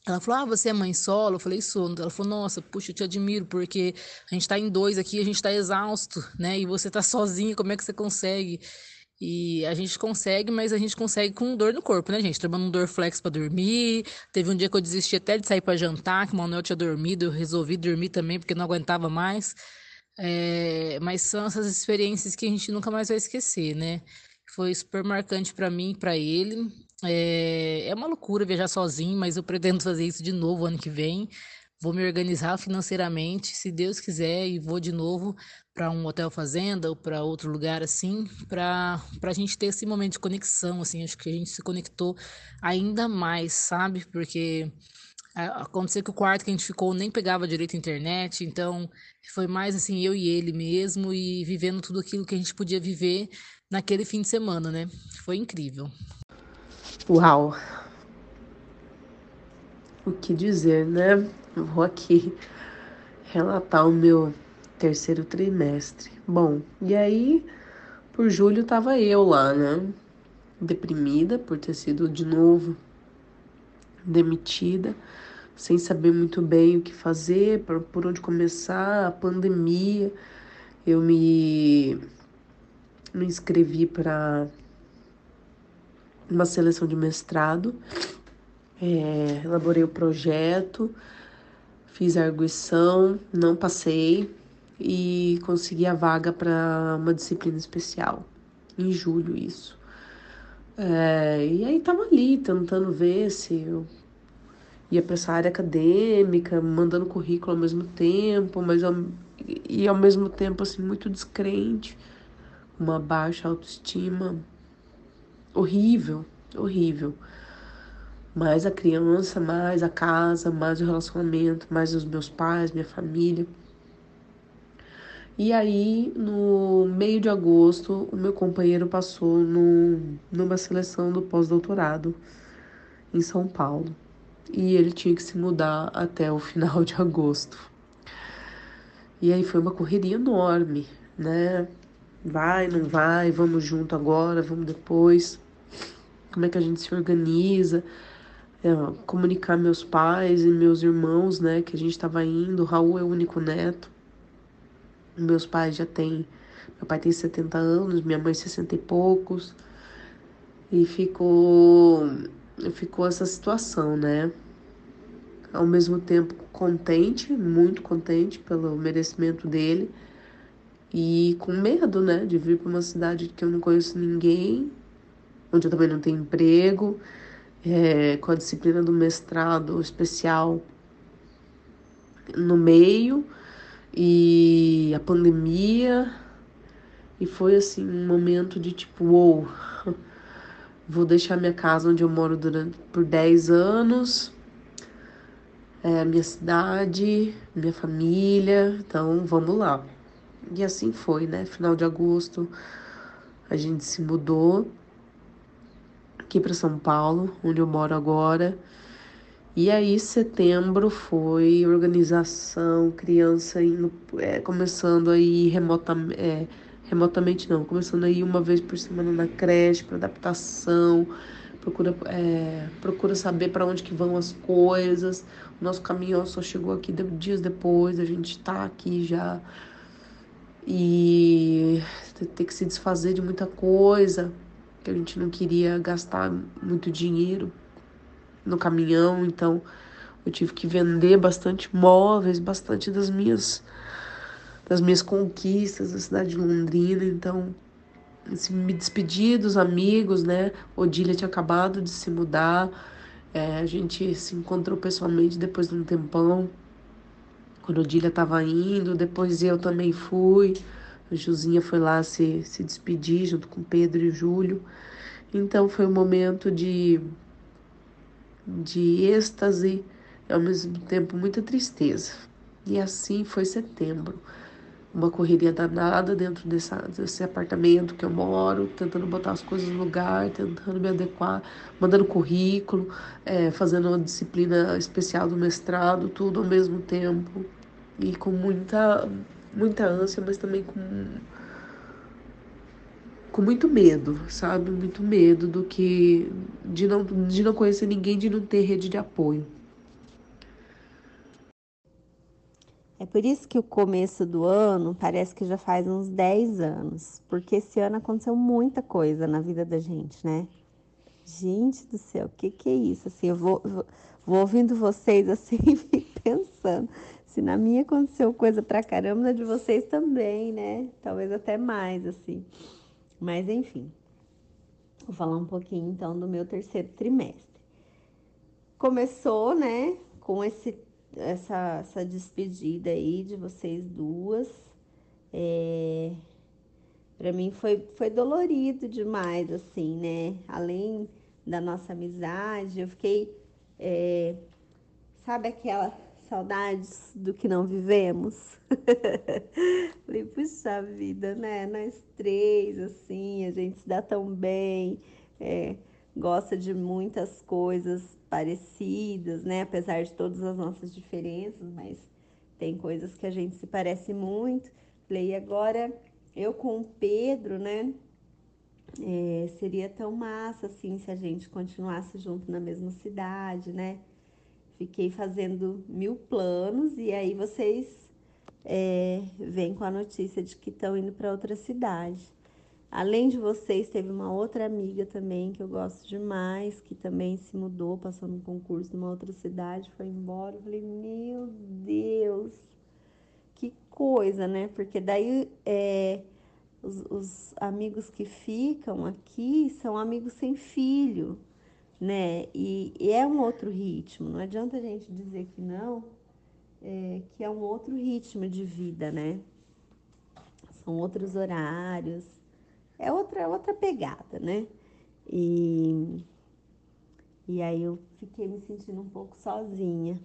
ela falou, ah, você é mãe solo? Eu falei, sou. Ela falou, nossa, puxa, eu te admiro, porque a gente está em dois aqui, a gente está exausto, né, e você está sozinha, como é que você consegue? E a gente consegue, mas a gente consegue com dor no corpo, né, gente? Tomando um Dorflex para dormir. Teve um dia que eu desisti até de sair para jantar, que o Manuel tinha dormido, eu resolvi dormir também porque não aguentava mais. É, mas são essas experiências que a gente nunca mais vai esquecer, né? Foi super marcante para mim e para ele. É, é uma loucura viajar sozinho, mas eu pretendo fazer isso de novo ano que vem. Vou me organizar financeiramente, se Deus quiser, e vou de novo para um hotel fazenda ou para outro lugar assim, para a gente ter esse momento de conexão, assim, acho que a gente se conectou ainda mais, sabe? Porque aconteceu que o quarto que a gente ficou nem pegava direito a internet, então foi mais assim eu e ele mesmo e vivendo tudo aquilo que a gente podia viver naquele fim de semana, né? Foi incrível. Uau. O que dizer, né? Vou aqui relatar o meu terceiro trimestre. Bom, e aí por julho tava eu lá, né? Deprimida por ter sido de novo demitida, sem saber muito bem o que fazer, por onde começar, a pandemia. Eu me, me inscrevi para uma seleção de mestrado, é, elaborei o projeto, fiz a arguição, não passei, e consegui a vaga para uma disciplina especial, em julho isso. É, e aí tava ali tentando ver se eu ia para essa área acadêmica, mandando currículo ao mesmo tempo, mas ao, e ao mesmo tempo assim muito descrente, uma baixa autoestima horrível, horrível. Mais a criança, mais a casa, mais o relacionamento, mais os meus pais, minha família. E aí, no meio de agosto, o meu companheiro passou no, numa seleção do pós-doutorado em São Paulo. E ele tinha que se mudar até o final de agosto. E aí foi uma correria enorme, né? Vai, não vai, vamos junto agora, vamos depois. Como é que a gente se organiza? É, comunicar meus pais e meus irmãos, né, que a gente estava indo. O Raul é o único neto. Meus pais já têm. Meu pai tem 70 anos, minha mãe 60 e poucos. E ficou. Ficou essa situação, né? Ao mesmo tempo contente, muito contente pelo merecimento dele. E com medo, né? De vir para uma cidade que eu não conheço ninguém, onde eu também não tenho emprego, é, com a disciplina do mestrado especial no meio e a pandemia. E foi assim um momento de tipo, wow, vou deixar minha casa onde eu moro durante por 10 anos. é minha cidade, minha família, então vamos lá. E assim foi, né? Final de agosto a gente se mudou aqui para São Paulo, onde eu moro agora. E aí, setembro foi organização, criança indo, é, começando aí remotamente, é, remotamente não, começando aí uma vez por semana na creche para adaptação, procura, é, procura saber para onde que vão as coisas. O nosso caminhão só chegou aqui dias depois, a gente está aqui já e ter que se desfazer de muita coisa que a gente não queria gastar muito dinheiro no caminhão, então eu tive que vender bastante móveis, bastante das minhas das minhas conquistas na cidade de Londrina, então assim, me despedi dos amigos, né? Odília tinha acabado de se mudar, é, a gente se encontrou pessoalmente depois de um tempão, quando Odília estava indo, depois eu também fui, a Juzinha foi lá se, se despedir junto com Pedro e Júlio, então foi um momento de de êxtase e ao mesmo tempo muita tristeza. E assim foi setembro. Uma correria danada dentro dessa, desse apartamento que eu moro, tentando botar as coisas no lugar, tentando me adequar, mandando currículo, é, fazendo uma disciplina especial do mestrado, tudo ao mesmo tempo. E com muita, muita ânsia, mas também com com muito medo, sabe? Muito medo do que de não, de não conhecer ninguém, de não ter rede de apoio. É por isso que o começo do ano parece que já faz uns 10 anos, porque esse ano aconteceu muita coisa na vida da gente, né? Gente do céu, o que, que é isso? Assim, eu vou, vou, vou ouvindo vocês assim e pensando. Se na minha aconteceu coisa pra caramba, na de vocês também, né? Talvez até mais, assim. Mas enfim, vou falar um pouquinho então do meu terceiro trimestre. Começou, né, com esse, essa, essa despedida aí de vocês duas. É, para mim foi, foi dolorido demais, assim, né? Além da nossa amizade, eu fiquei, é, sabe aquela saudades do que não vivemos? Falei, puxa vida, né? Nós três, assim, a gente se dá tão bem, é, gosta de muitas coisas parecidas, né? Apesar de todas as nossas diferenças, mas tem coisas que a gente se parece muito. Falei, e agora eu com o Pedro, né? É, seria tão massa assim se a gente continuasse junto na mesma cidade, né? Fiquei fazendo mil planos e aí vocês é, vêm com a notícia de que estão indo para outra cidade. Além de vocês, teve uma outra amiga também que eu gosto demais, que também se mudou, passou num concurso numa outra cidade, foi embora. Eu falei, meu Deus, que coisa, né? Porque daí é, os, os amigos que ficam aqui são amigos sem filho né? E, e, é um outro ritmo, não adianta a gente dizer que não, é, que é um outro ritmo de vida, né? São outros horários, é outra, outra pegada, né? E, e aí eu fiquei me sentindo um pouco sozinha.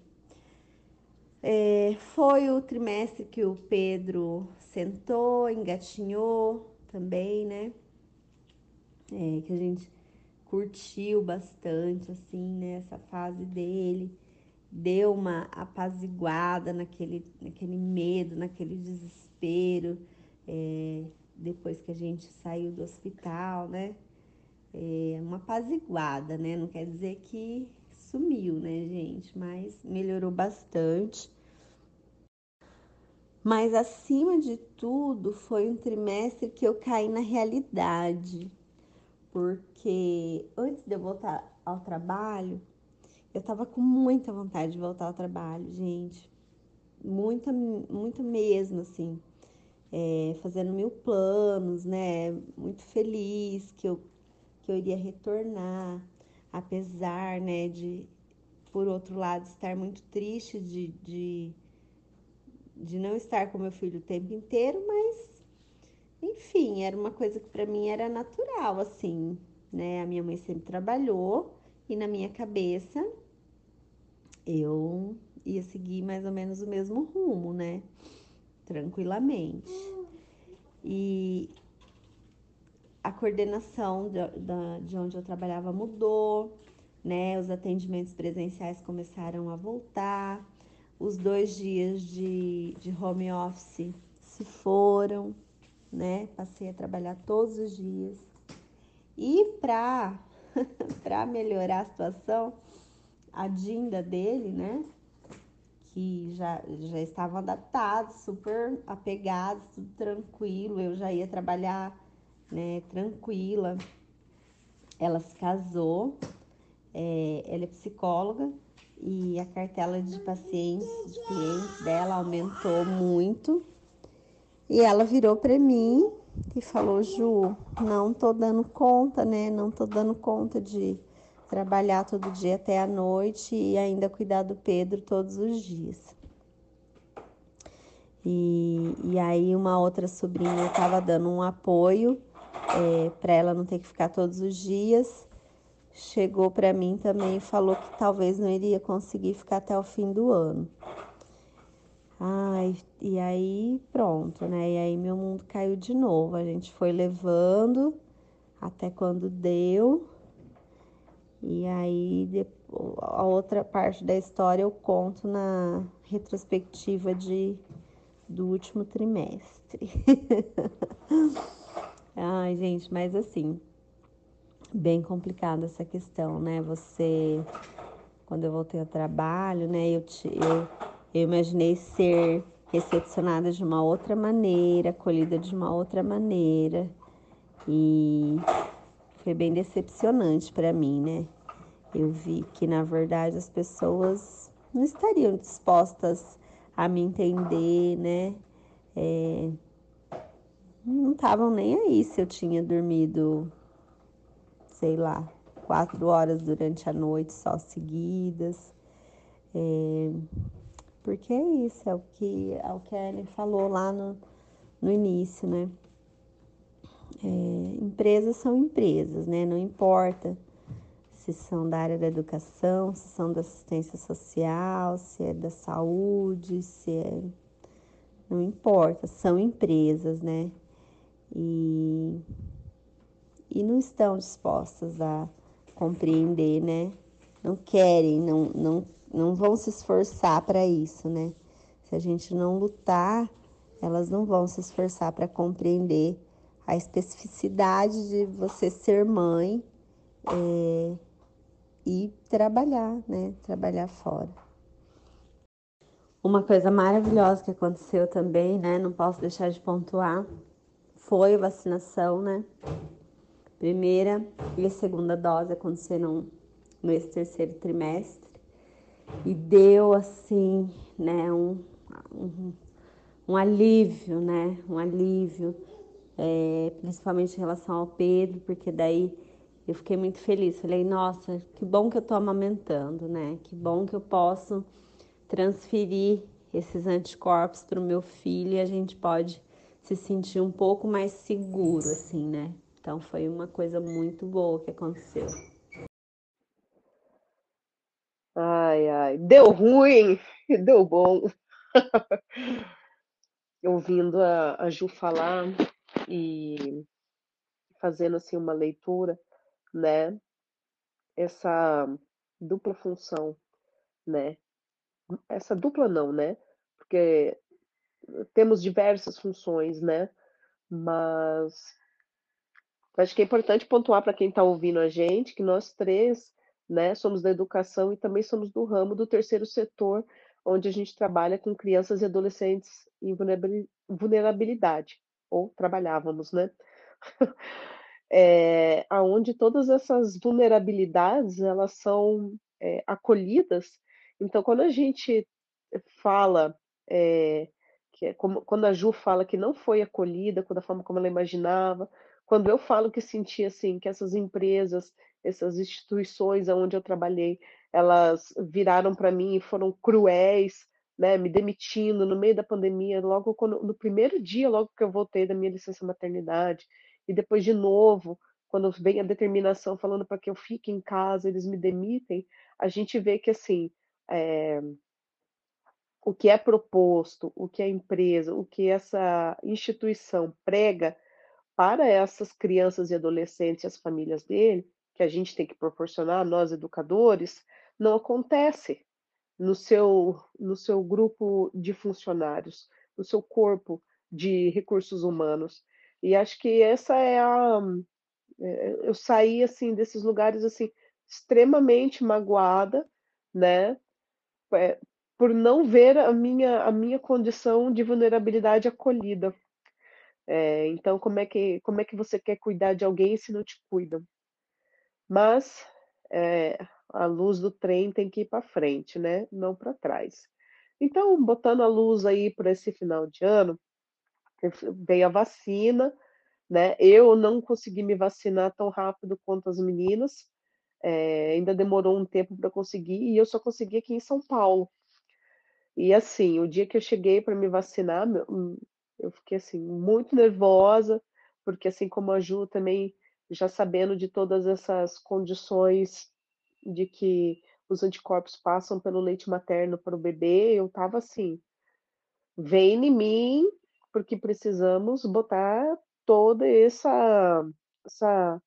É, foi o trimestre que o Pedro sentou, engatinhou também, né? É, que a gente curtiu bastante, assim, né, essa fase dele, deu uma apaziguada naquele, naquele medo, naquele desespero, é, depois que a gente saiu do hospital, né, é, uma apaziguada, né, não quer dizer que sumiu, né, gente, mas melhorou bastante. Mas acima de tudo, foi um trimestre que eu caí na realidade, porque antes de eu voltar ao trabalho, eu tava com muita vontade de voltar ao trabalho, gente. Muita, muito mesmo, assim. É, fazendo mil planos, né? Muito feliz que eu, que eu iria retornar, apesar, né, de, por outro lado, estar muito triste de, de, de não estar com meu filho o tempo inteiro, mas enfim, era uma coisa que para mim era natural, assim, né? A minha mãe sempre trabalhou e na minha cabeça eu ia seguir mais ou menos o mesmo rumo, né? Tranquilamente. E a coordenação de, de onde eu trabalhava mudou, né? Os atendimentos presenciais começaram a voltar, os dois dias de, de home office se foram, né? Passei a trabalhar todos os dias. E para para melhorar a situação, a Dinda dele, né? Que já, já estavam adaptados, super apegados, tudo tranquilo. Eu já ia trabalhar, né, tranquila. Ela se casou, é, ela é psicóloga e a cartela de pacientes, de clientes dela aumentou muito. E ela virou para mim e falou: Ju, não tô dando conta, né? Não tô dando conta de trabalhar todo dia até a noite e ainda cuidar do Pedro todos os dias. E, e aí, uma outra sobrinha estava dando um apoio é, para ela não ter que ficar todos os dias. Chegou para mim também e falou que talvez não iria conseguir ficar até o fim do ano. Ai, e aí pronto, né? E aí meu mundo caiu de novo. A gente foi levando até quando deu. E aí a outra parte da história eu conto na retrospectiva de do último trimestre. Ai, gente, mas assim, bem complicada essa questão, né? Você quando eu voltei ao trabalho, né, eu, eu eu imaginei ser recepcionada de uma outra maneira, acolhida de uma outra maneira. E foi bem decepcionante para mim, né? Eu vi que na verdade as pessoas não estariam dispostas a me entender, né? É, não estavam nem aí se eu tinha dormido, sei lá, quatro horas durante a noite só seguidas. É, porque é isso, é o que, é o que a falou lá no, no início, né? É, empresas são empresas, né? Não importa se são da área da educação, se são da assistência social, se é da saúde, se é. Não importa, são empresas, né? E, e não estão dispostas a compreender, né? Não querem, não, não não vão se esforçar para isso, né? Se a gente não lutar, elas não vão se esforçar para compreender a especificidade de você ser mãe é, e trabalhar, né? Trabalhar fora. Uma coisa maravilhosa que aconteceu também, né? Não posso deixar de pontuar, foi a vacinação, né? Primeira e segunda dose aconteceram no terceiro trimestre e deu assim, né, um, um, um alívio, né, um alívio, é, principalmente em relação ao Pedro, porque daí eu fiquei muito feliz. Falei, nossa, que bom que eu tô amamentando, né? Que bom que eu posso transferir esses anticorpos para o meu filho e a gente pode se sentir um pouco mais seguro, assim, né? Então foi uma coisa muito boa que aconteceu. Ai, ai, deu ruim, deu bom. Ouvindo a, a Ju falar e fazendo assim uma leitura, né? Essa dupla função, né? Essa dupla não, né? Porque temos diversas funções, né? Mas acho que é importante pontuar para quem está ouvindo a gente que nós três né? Somos da educação e também somos do ramo do terceiro setor, onde a gente trabalha com crianças e adolescentes em vulnerabilidade, ou trabalhávamos, né? é, aonde todas essas vulnerabilidades elas são é, acolhidas. Então, quando a gente fala é, que é como, quando a Ju fala que não foi acolhida, da forma como ela imaginava, quando eu falo que senti assim que essas empresas essas instituições onde eu trabalhei, elas viraram para mim e foram cruéis, né, me demitindo no meio da pandemia, logo quando, no primeiro dia, logo que eu voltei da minha licença maternidade, e depois de novo, quando vem a determinação falando para que eu fique em casa, eles me demitem, a gente vê que assim, é, o que é proposto, o que a empresa, o que essa instituição prega para essas crianças e adolescentes e as famílias dele, que a gente tem que proporcionar, nós educadores, não acontece no seu, no seu grupo de funcionários, no seu corpo de recursos humanos. E acho que essa é a. É, eu saí assim desses lugares assim extremamente magoada, né, é, por não ver a minha a minha condição de vulnerabilidade acolhida. É, então, como é que como é que você quer cuidar de alguém se não te cuidam? Mas é, a luz do trem tem que ir para frente, né? Não para trás. Então, botando a luz aí para esse final de ano, veio a vacina, né? Eu não consegui me vacinar tão rápido quanto as meninas, é, ainda demorou um tempo para conseguir, e eu só consegui aqui em São Paulo. E assim, o dia que eu cheguei para me vacinar, hum, eu fiquei assim, muito nervosa, porque assim como a Ju também, já sabendo de todas essas condições de que os anticorpos passam pelo leite materno para o bebê, eu estava assim, vem em mim, porque precisamos botar toda essa, essa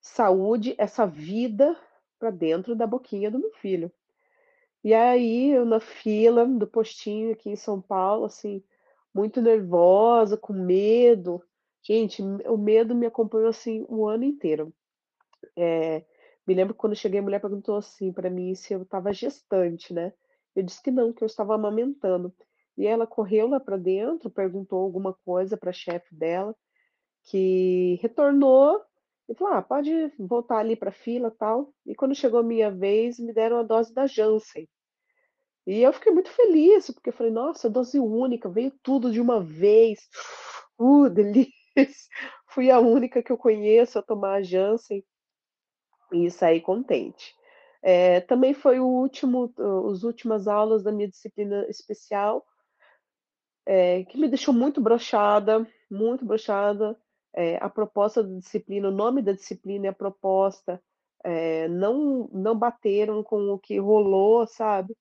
saúde, essa vida para dentro da boquinha do meu filho. E aí, eu na fila do postinho aqui em São Paulo, assim, muito nervosa, com medo. Gente, o medo me acompanhou assim o ano inteiro. É, me lembro quando cheguei, a mulher perguntou assim para mim se eu estava gestante, né? Eu disse que não, que eu estava amamentando. E ela correu lá para dentro, perguntou alguma coisa para a chefe dela, que retornou e falou: ah, pode voltar ali para a fila tal. E quando chegou a minha vez, me deram a dose da Janssen. E eu fiquei muito feliz, porque eu falei: nossa, dose única, veio tudo de uma vez. Uh, delícia! Fui a única que eu conheço a tomar a Janssen e saí contente. É, também foi o último, as últimas aulas da minha disciplina especial, é, que me deixou muito brochada, muito brochada é, a proposta da disciplina, o nome da disciplina e a proposta não, não bateram com o que rolou, sabe?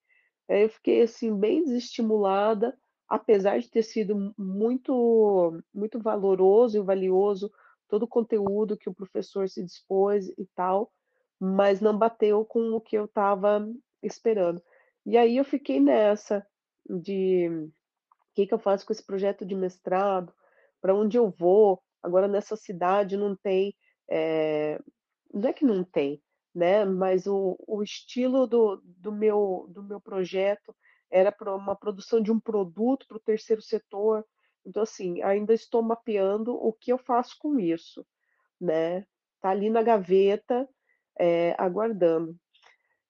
Eu fiquei assim bem desestimulada, apesar de ter sido muito muito valoroso e valioso todo o conteúdo que o professor se dispôs e tal, mas não bateu com o que eu estava esperando. E aí eu fiquei nessa de o que, que eu faço com esse projeto de mestrado, para onde eu vou, Agora, nessa cidade não tem, é, não é que não tem, né? Mas o, o estilo do, do, meu, do meu projeto era para uma produção de um produto para o terceiro setor. Então, assim, ainda estou mapeando o que eu faço com isso, né? Tá ali na gaveta, é, aguardando.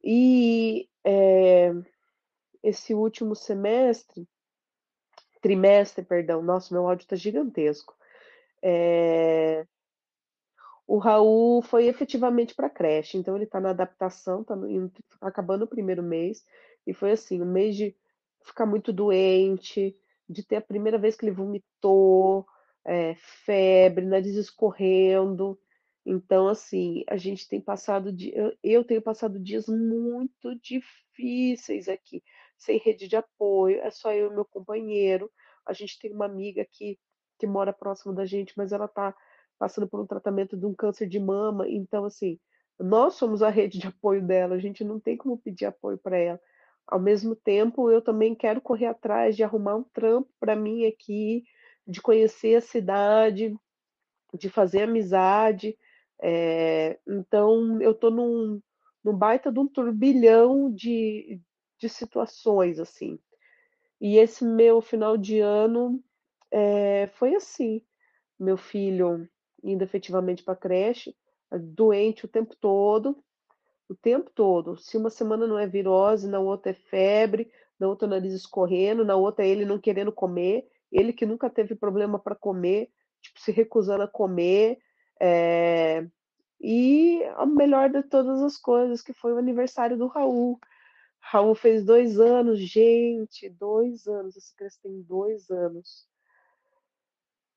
E é, esse último semestre, trimestre, perdão, nossa, meu áudio está gigantesco. É... O Raul foi efetivamente para a creche, então ele está na adaptação, está acabando o primeiro mês, e foi assim, um mês de ficar muito doente, de ter a primeira vez que ele vomitou, é, febre, nariz escorrendo. Então, assim, a gente tem passado, eu tenho passado dias muito difíceis aqui, sem rede de apoio, é só eu e meu companheiro. A gente tem uma amiga que que mora próximo da gente, mas ela está passando por um tratamento de um câncer de mama. Então, assim, nós somos a rede de apoio dela, a gente não tem como pedir apoio para ela. Ao mesmo tempo, eu também quero correr atrás de arrumar um trampo para mim aqui, de conhecer a cidade, de fazer amizade. É, então, eu estou num, num baita de um turbilhão de, de situações, assim. E esse meu final de ano é, foi assim. Meu filho indo efetivamente para a creche, doente o tempo todo, o tempo todo. Se uma semana não é virose, na outra é febre, na outra o nariz escorrendo, na outra ele não querendo comer, ele que nunca teve problema para comer, tipo, se recusando a comer. É... E a melhor de todas as coisas, que foi o aniversário do Raul. Raul fez dois anos, gente, dois anos. Essa criança tem dois anos.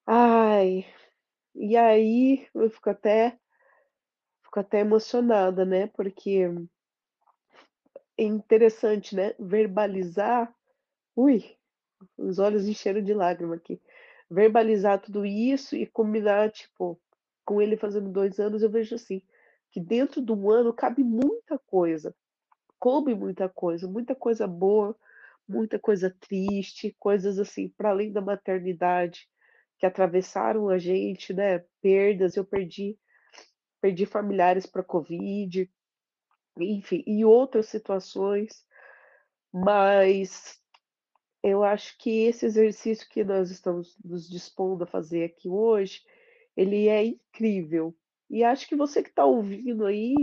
Ai, e aí eu fico até fico até emocionada, né? Porque é interessante, né? Verbalizar ui, os olhos encheram de lágrima aqui. Verbalizar tudo isso e combinar, tipo, com ele fazendo dois anos, eu vejo assim, que dentro do ano cabe muita coisa, coube muita coisa, muita coisa boa, muita coisa triste, coisas assim, para além da maternidade, que atravessaram a gente, né? Perdas, eu perdi, perdi familiares para Covid, enfim, e outras situações, mas eu acho que esse exercício que nós estamos nos dispondo a fazer aqui hoje, ele é incrível. E acho que você que está ouvindo aí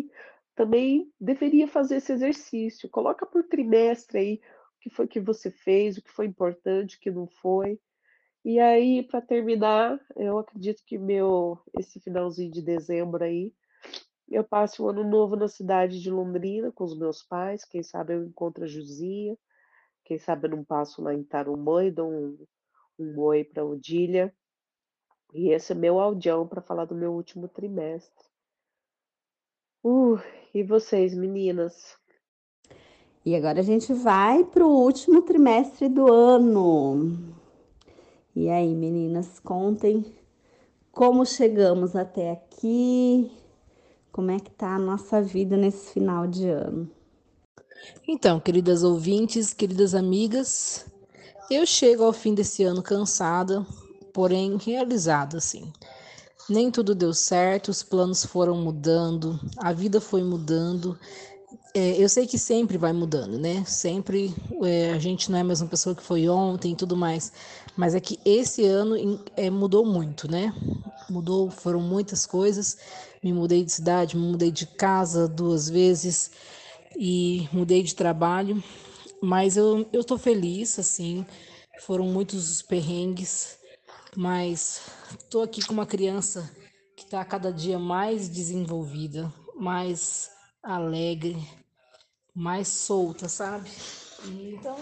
também deveria fazer esse exercício. Coloca por trimestre aí o que foi que você fez, o que foi importante, o que não foi. E aí, para terminar, eu acredito que meu esse finalzinho de dezembro aí, eu passo o ano novo na cidade de Londrina com os meus pais. Quem sabe eu encontro a Juzinha. Quem sabe eu não passo lá em Tarumã e dou um, um oi para Odília. E esse é meu audião para falar do meu último trimestre. Uh, e vocês, meninas? E agora a gente vai para o último trimestre do ano. E aí, meninas, contem como chegamos até aqui, como é que tá a nossa vida nesse final de ano. Então, queridas ouvintes, queridas amigas, eu chego ao fim desse ano cansada, porém realizada, assim. Nem tudo deu certo, os planos foram mudando, a vida foi mudando é, eu sei que sempre vai mudando, né? Sempre é, a gente não é a mesma pessoa que foi ontem e tudo mais. Mas é que esse ano é, mudou muito, né? Mudou, foram muitas coisas. Me mudei de cidade, me mudei de casa duas vezes e mudei de trabalho. Mas eu, eu tô feliz, assim. Foram muitos os perrengues, mas tô aqui com uma criança que está cada dia mais desenvolvida, mais alegre, mais solta, sabe? E, então,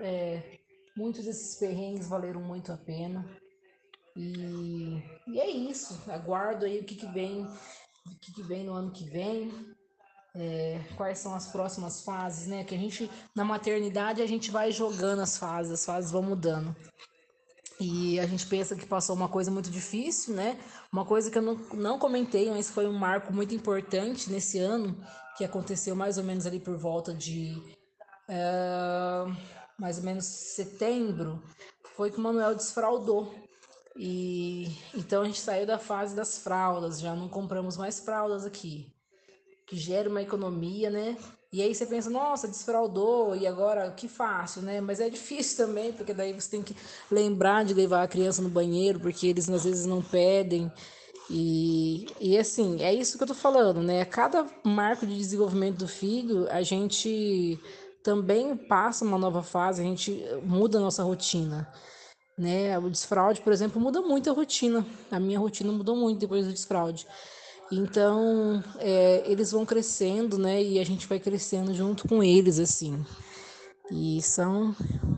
é, muitos desses perrengues valeram muito a pena. E, e é isso. Aguardo aí o que, que vem, o que, que vem no ano que vem. É, quais são as próximas fases, né? Que a gente, na maternidade, a gente vai jogando as fases, as fases vão mudando. E a gente pensa que passou uma coisa muito difícil, né? Uma coisa que eu não, não comentei, mas foi um marco muito importante nesse ano, que aconteceu mais ou menos ali por volta de uh, mais ou menos setembro, foi que o Manuel desfraudou. E então a gente saiu da fase das fraldas, já não compramos mais fraldas aqui, que gera uma economia, né? E aí você pensa, nossa, desfraudou, e agora que fácil, né? Mas é difícil também, porque daí você tem que lembrar de levar a criança no banheiro, porque eles às vezes não pedem. E, e assim, é isso que eu tô falando, né? Cada marco de desenvolvimento do filho, a gente também passa uma nova fase, a gente muda a nossa rotina. Né? O desfraude, por exemplo, muda muito a rotina. A minha rotina mudou muito depois do desfraude. Então, é, eles vão crescendo, né? E a gente vai crescendo junto com eles, assim. E são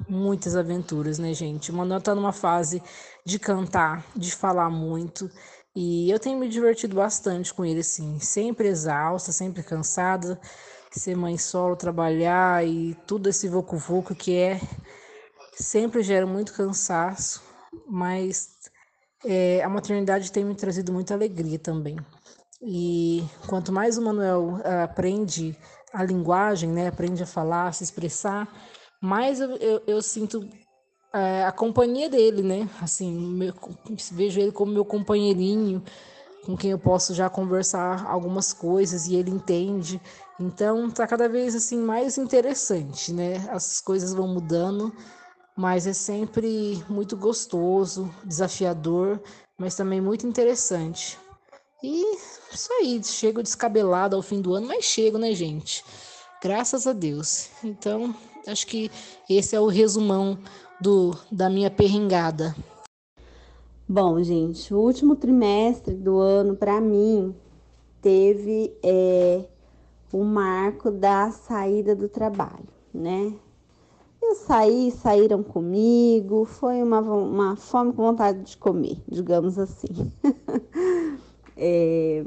muitas aventuras, né, gente? O Manuel tá numa fase de cantar, de falar muito. E eu tenho me divertido bastante com ele, assim, sempre exausta, sempre cansada, ser mãe solo, trabalhar e tudo esse voco-voco que é, sempre gera muito cansaço, mas é, a maternidade tem me trazido muita alegria também. E quanto mais o Manuel aprende a linguagem, né, aprende a falar, a se expressar, mais eu, eu, eu sinto é, a companhia dele, né? Assim, meu, vejo ele como meu companheirinho, com quem eu posso já conversar algumas coisas e ele entende. Então tá cada vez assim mais interessante, né? As coisas vão mudando, mas é sempre muito gostoso, desafiador, mas também muito interessante. E isso aí, chego descabelado ao fim do ano, mas chego, né, gente? Graças a Deus. Então, acho que esse é o resumão do, da minha perringada? Bom, gente, o último trimestre do ano, para mim, teve é, o marco da saída do trabalho, né? Eu saí, saíram comigo, foi uma, uma fome com vontade de comer, digamos assim. é,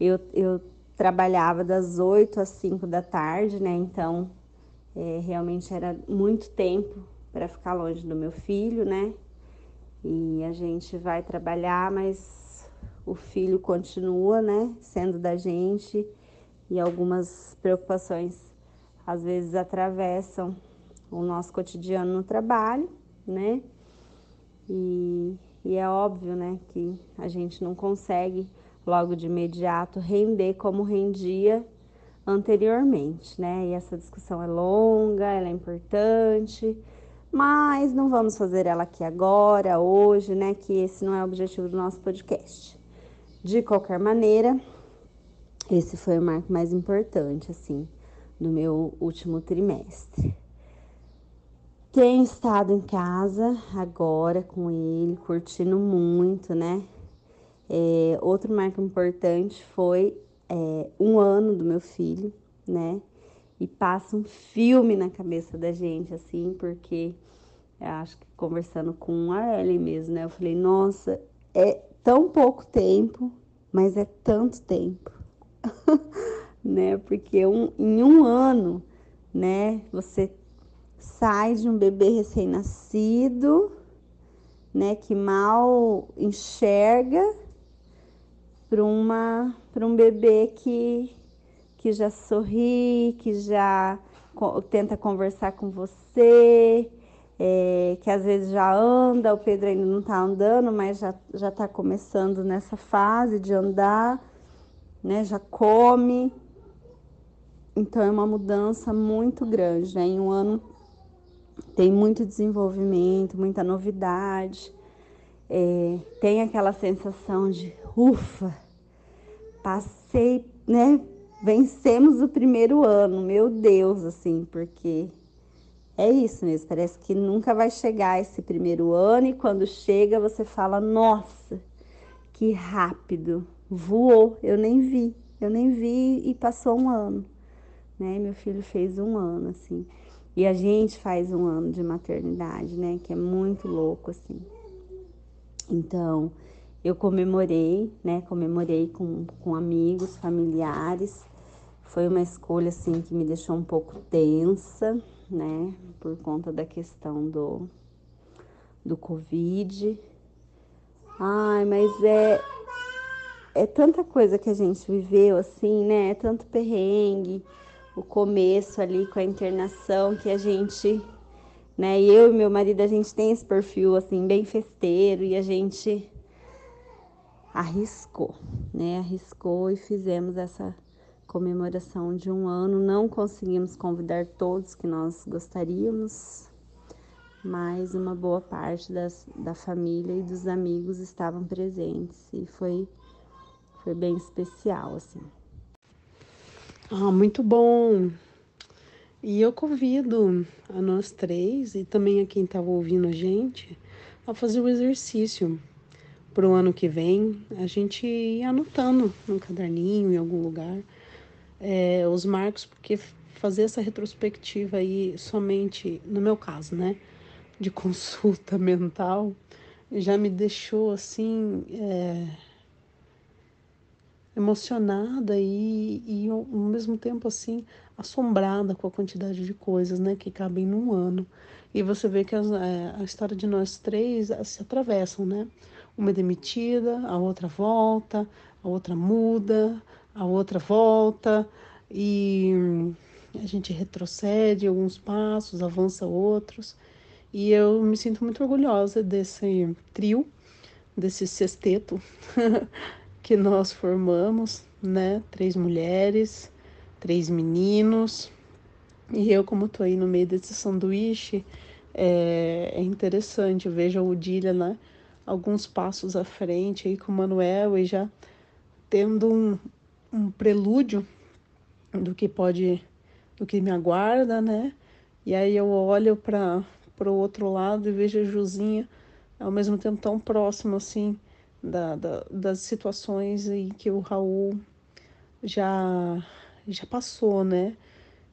eu, eu trabalhava das 8 às 5 da tarde, né? Então É, realmente era muito tempo para ficar longe do meu filho, né? E a gente vai trabalhar, mas o filho continua, né? Sendo da gente e algumas preocupações às vezes atravessam o nosso cotidiano no trabalho, né? E, e é óbvio, né, que a gente não consegue logo de imediato render como rendia anteriormente, né? E essa discussão é longa, ela é importante, mas não vamos fazer ela aqui agora, hoje, né? Que esse não é o objetivo do nosso podcast. De qualquer maneira, esse foi o marco mais importante, assim, do meu último trimestre. Tenho estado em casa agora com ele, curtindo muito, né? É, outro marco importante foi é, um ano do meu filho, né? E passa um filme na cabeça da gente, assim, porque eu acho que conversando com a Ellen mesmo, né? Eu falei, nossa, é tão pouco tempo, mas é tanto tempo, né? Porque um, em um ano, né, você sai de um bebê recém-nascido, né, que mal enxerga, para uma para um bebê que que já sorri, que já tenta conversar com você, é, que às vezes já anda, o Pedro ainda não está andando, mas já já está começando nessa fase de andar, né? Já come. Então é uma mudança muito grande, né? Em um ano tem muito desenvolvimento, muita novidade. É, tem aquela sensação de ufa, passei, né? Vencemos o primeiro ano, meu Deus, assim, porque é isso mesmo, parece que nunca vai chegar esse primeiro ano e quando chega você fala, nossa, que rápido, voou, eu nem vi, eu nem vi e passou um ano, né? Meu filho fez um ano, assim, e a gente faz um ano de maternidade, né? Que é muito louco, assim. Então, eu comemorei, né? Comemorei com, com amigos, familiares. Foi uma escolha assim que me deixou um pouco tensa, né? Por conta da questão do, do Covid. Ai, mas é, é tanta coisa que a gente viveu assim, né? É tanto perrengue, o começo ali com a internação que a gente, né? Eu e meu marido, a gente tem esse perfil assim, bem festeiro e a gente arriscou, né? Arriscou e fizemos essa comemoração de um ano. Não conseguimos convidar todos que nós gostaríamos, mas uma boa parte das, da família e dos amigos estavam presentes e foi, foi bem especial, assim. Ah, muito bom! E eu convido a nós três e também a quem estava ouvindo a gente a fazer o exercício para o ano que vem, a gente ir anotando num caderninho, em algum lugar, é, os marcos, porque fazer essa retrospectiva aí somente, no meu caso, né, de consulta mental, já me deixou assim é, emocionada e, e ao mesmo tempo assim assombrada com a quantidade de coisas, né, que cabem num ano. E você vê que as, é, a história de nós três se atravessam, né? Uma é demitida, a outra volta, a outra muda, a outra volta e a gente retrocede alguns passos, avança outros. E eu me sinto muito orgulhosa desse trio, desse sexteto que nós formamos, né? Três mulheres, três meninos. E eu, como tô aí no meio desse sanduíche, é, é interessante. Eu vejo a Odília, né? alguns passos à frente aí com o Manuel e já tendo um, um prelúdio do que pode, do que me aguarda, né? E aí eu olho para o outro lado e vejo a Juzinha ao mesmo tempo tão próximo assim da, da, das situações em que o Raul já já passou, né?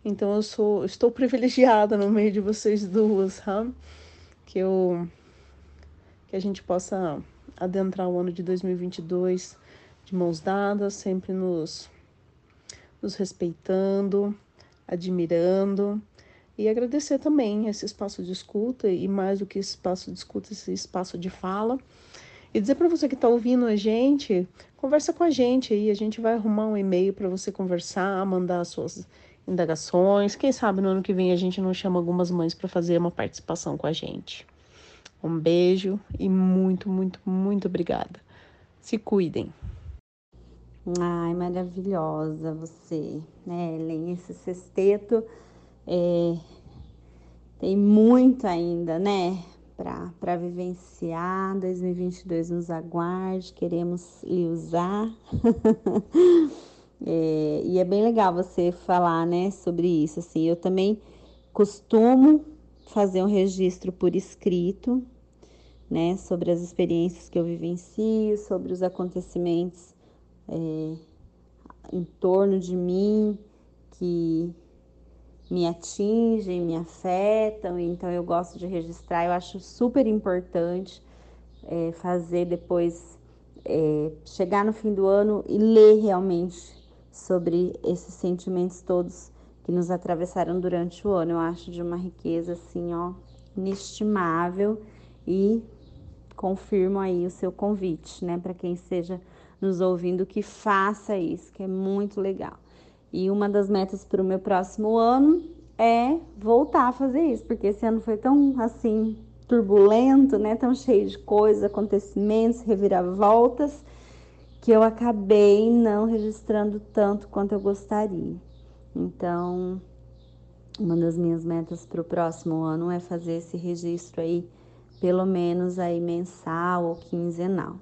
Então eu sou estou privilegiada no meio de vocês duas, sabe? Que eu que a gente possa adentrar o ano de 2022 de mãos dadas, sempre nos, nos respeitando, admirando E agradecer também esse espaço de escuta e mais do que espaço de escuta, esse espaço de fala. E dizer para você que está ouvindo a gente, conversa com a gente aí, a gente vai arrumar um e-mail para você conversar, mandar suas indagações. Quem sabe no ano que vem a gente não chama algumas mães para fazer uma participação com a gente. Um beijo e muito, muito, muito obrigada. Se cuidem. Ai, maravilhosa você, né, Ellen? Esse sexteto é, tem muito ainda, né, para vivenciar. 2022 nos aguarde, queremos lhe usar. é, e é bem legal você falar, né, sobre isso. Assim, eu também costumo fazer um registro por escrito, né, sobre as experiências que eu vivencio, sobre os acontecimentos é, em torno de mim que me atingem, me afetam, então eu gosto de registrar. Eu acho super importante é, fazer depois, é, chegar no fim do ano e ler realmente sobre esses sentimentos todos que nos atravessaram durante o ano. Eu acho de uma riqueza assim, ó, inestimável e confirmo aí o seu convite, né, para quem seja nos ouvindo que faça isso, que é muito legal. E uma das metas para o meu próximo ano é voltar a fazer isso, porque esse ano foi tão assim turbulento, né, tão cheio de coisas, acontecimentos, reviravoltas, que eu acabei não registrando tanto quanto eu gostaria. Então, uma das minhas metas para o próximo ano é fazer esse registro aí, pelo menos aí mensal ou quinzenal.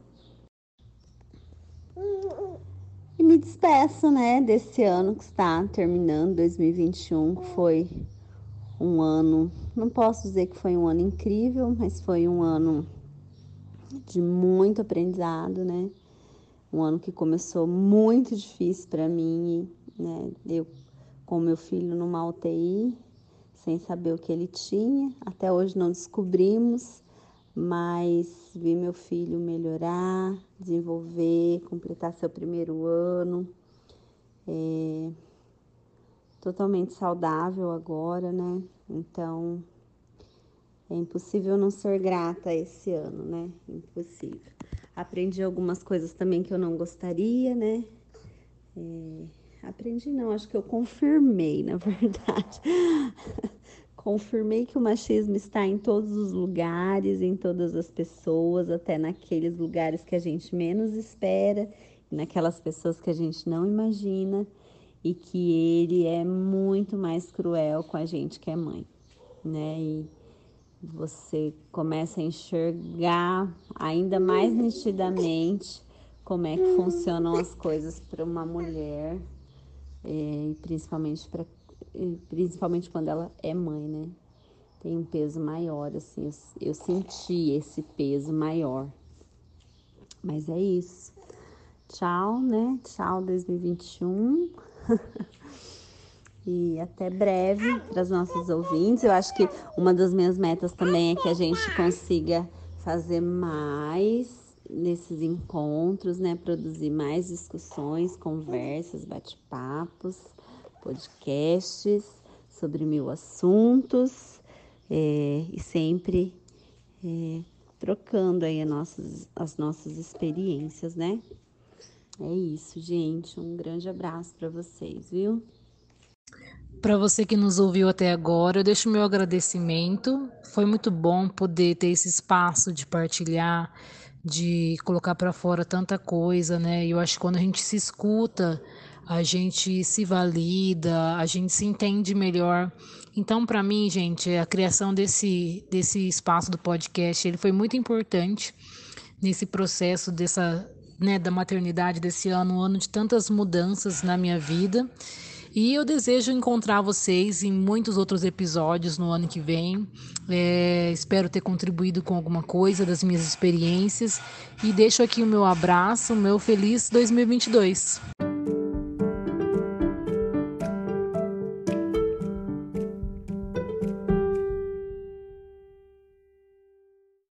E me despeço, né, desse ano que está terminando, 2021, que foi um ano, não posso dizer que foi um ano incrível, mas foi um ano de muito aprendizado, né? Um ano que começou muito difícil para mim, né? Eu com meu filho numa UTI, sem saber o que ele tinha, até hoje não descobrimos mas vi meu filho melhorar, desenvolver, completar seu primeiro ano, é, totalmente saudável agora, né? Então é impossível não ser grata esse ano, né? Impossível. Aprendi algumas coisas também que eu não gostaria, né? É, aprendi não, acho que eu confirmei, na verdade. Confirmei que o machismo está em todos os lugares, em todas as pessoas, até naqueles lugares que a gente menos espera, naquelas pessoas que a gente não imagina, e que ele é muito mais cruel com a gente que é mãe, né? E você começa a enxergar ainda mais nitidamente como é que funcionam as coisas para uma mulher, é, e principalmente para principalmente quando ela é mãe, né? Tem um peso maior, assim, eu, eu senti esse peso maior. Mas é isso. Tchau, né? Tchau 2021. e até breve para os nossos ouvintes. Eu acho que uma das minhas metas também é que a gente consiga fazer mais nesses encontros, né? Produzir mais discussões, conversas, bate-papos podcasts sobre mil assuntos é, e sempre é, trocando aí as nossas, as nossas experiências, né? É isso, gente. Um grande abraço para vocês, viu? Para você que nos ouviu até agora, eu deixo meu agradecimento. Foi muito bom poder ter esse espaço de partilhar, de colocar para fora tanta coisa, né? E eu acho que quando a gente se escuta, a gente se valida, a gente se entende melhor. Então, para mim, gente, a criação desse, desse espaço do podcast, ele foi muito importante nesse processo dessa, né, da maternidade desse ano, um ano de tantas mudanças na minha vida. E eu desejo encontrar vocês em muitos outros episódios no ano que vem. É, espero ter contribuído com alguma coisa das minhas experiências. E deixo aqui o meu abraço, o meu feliz 2022.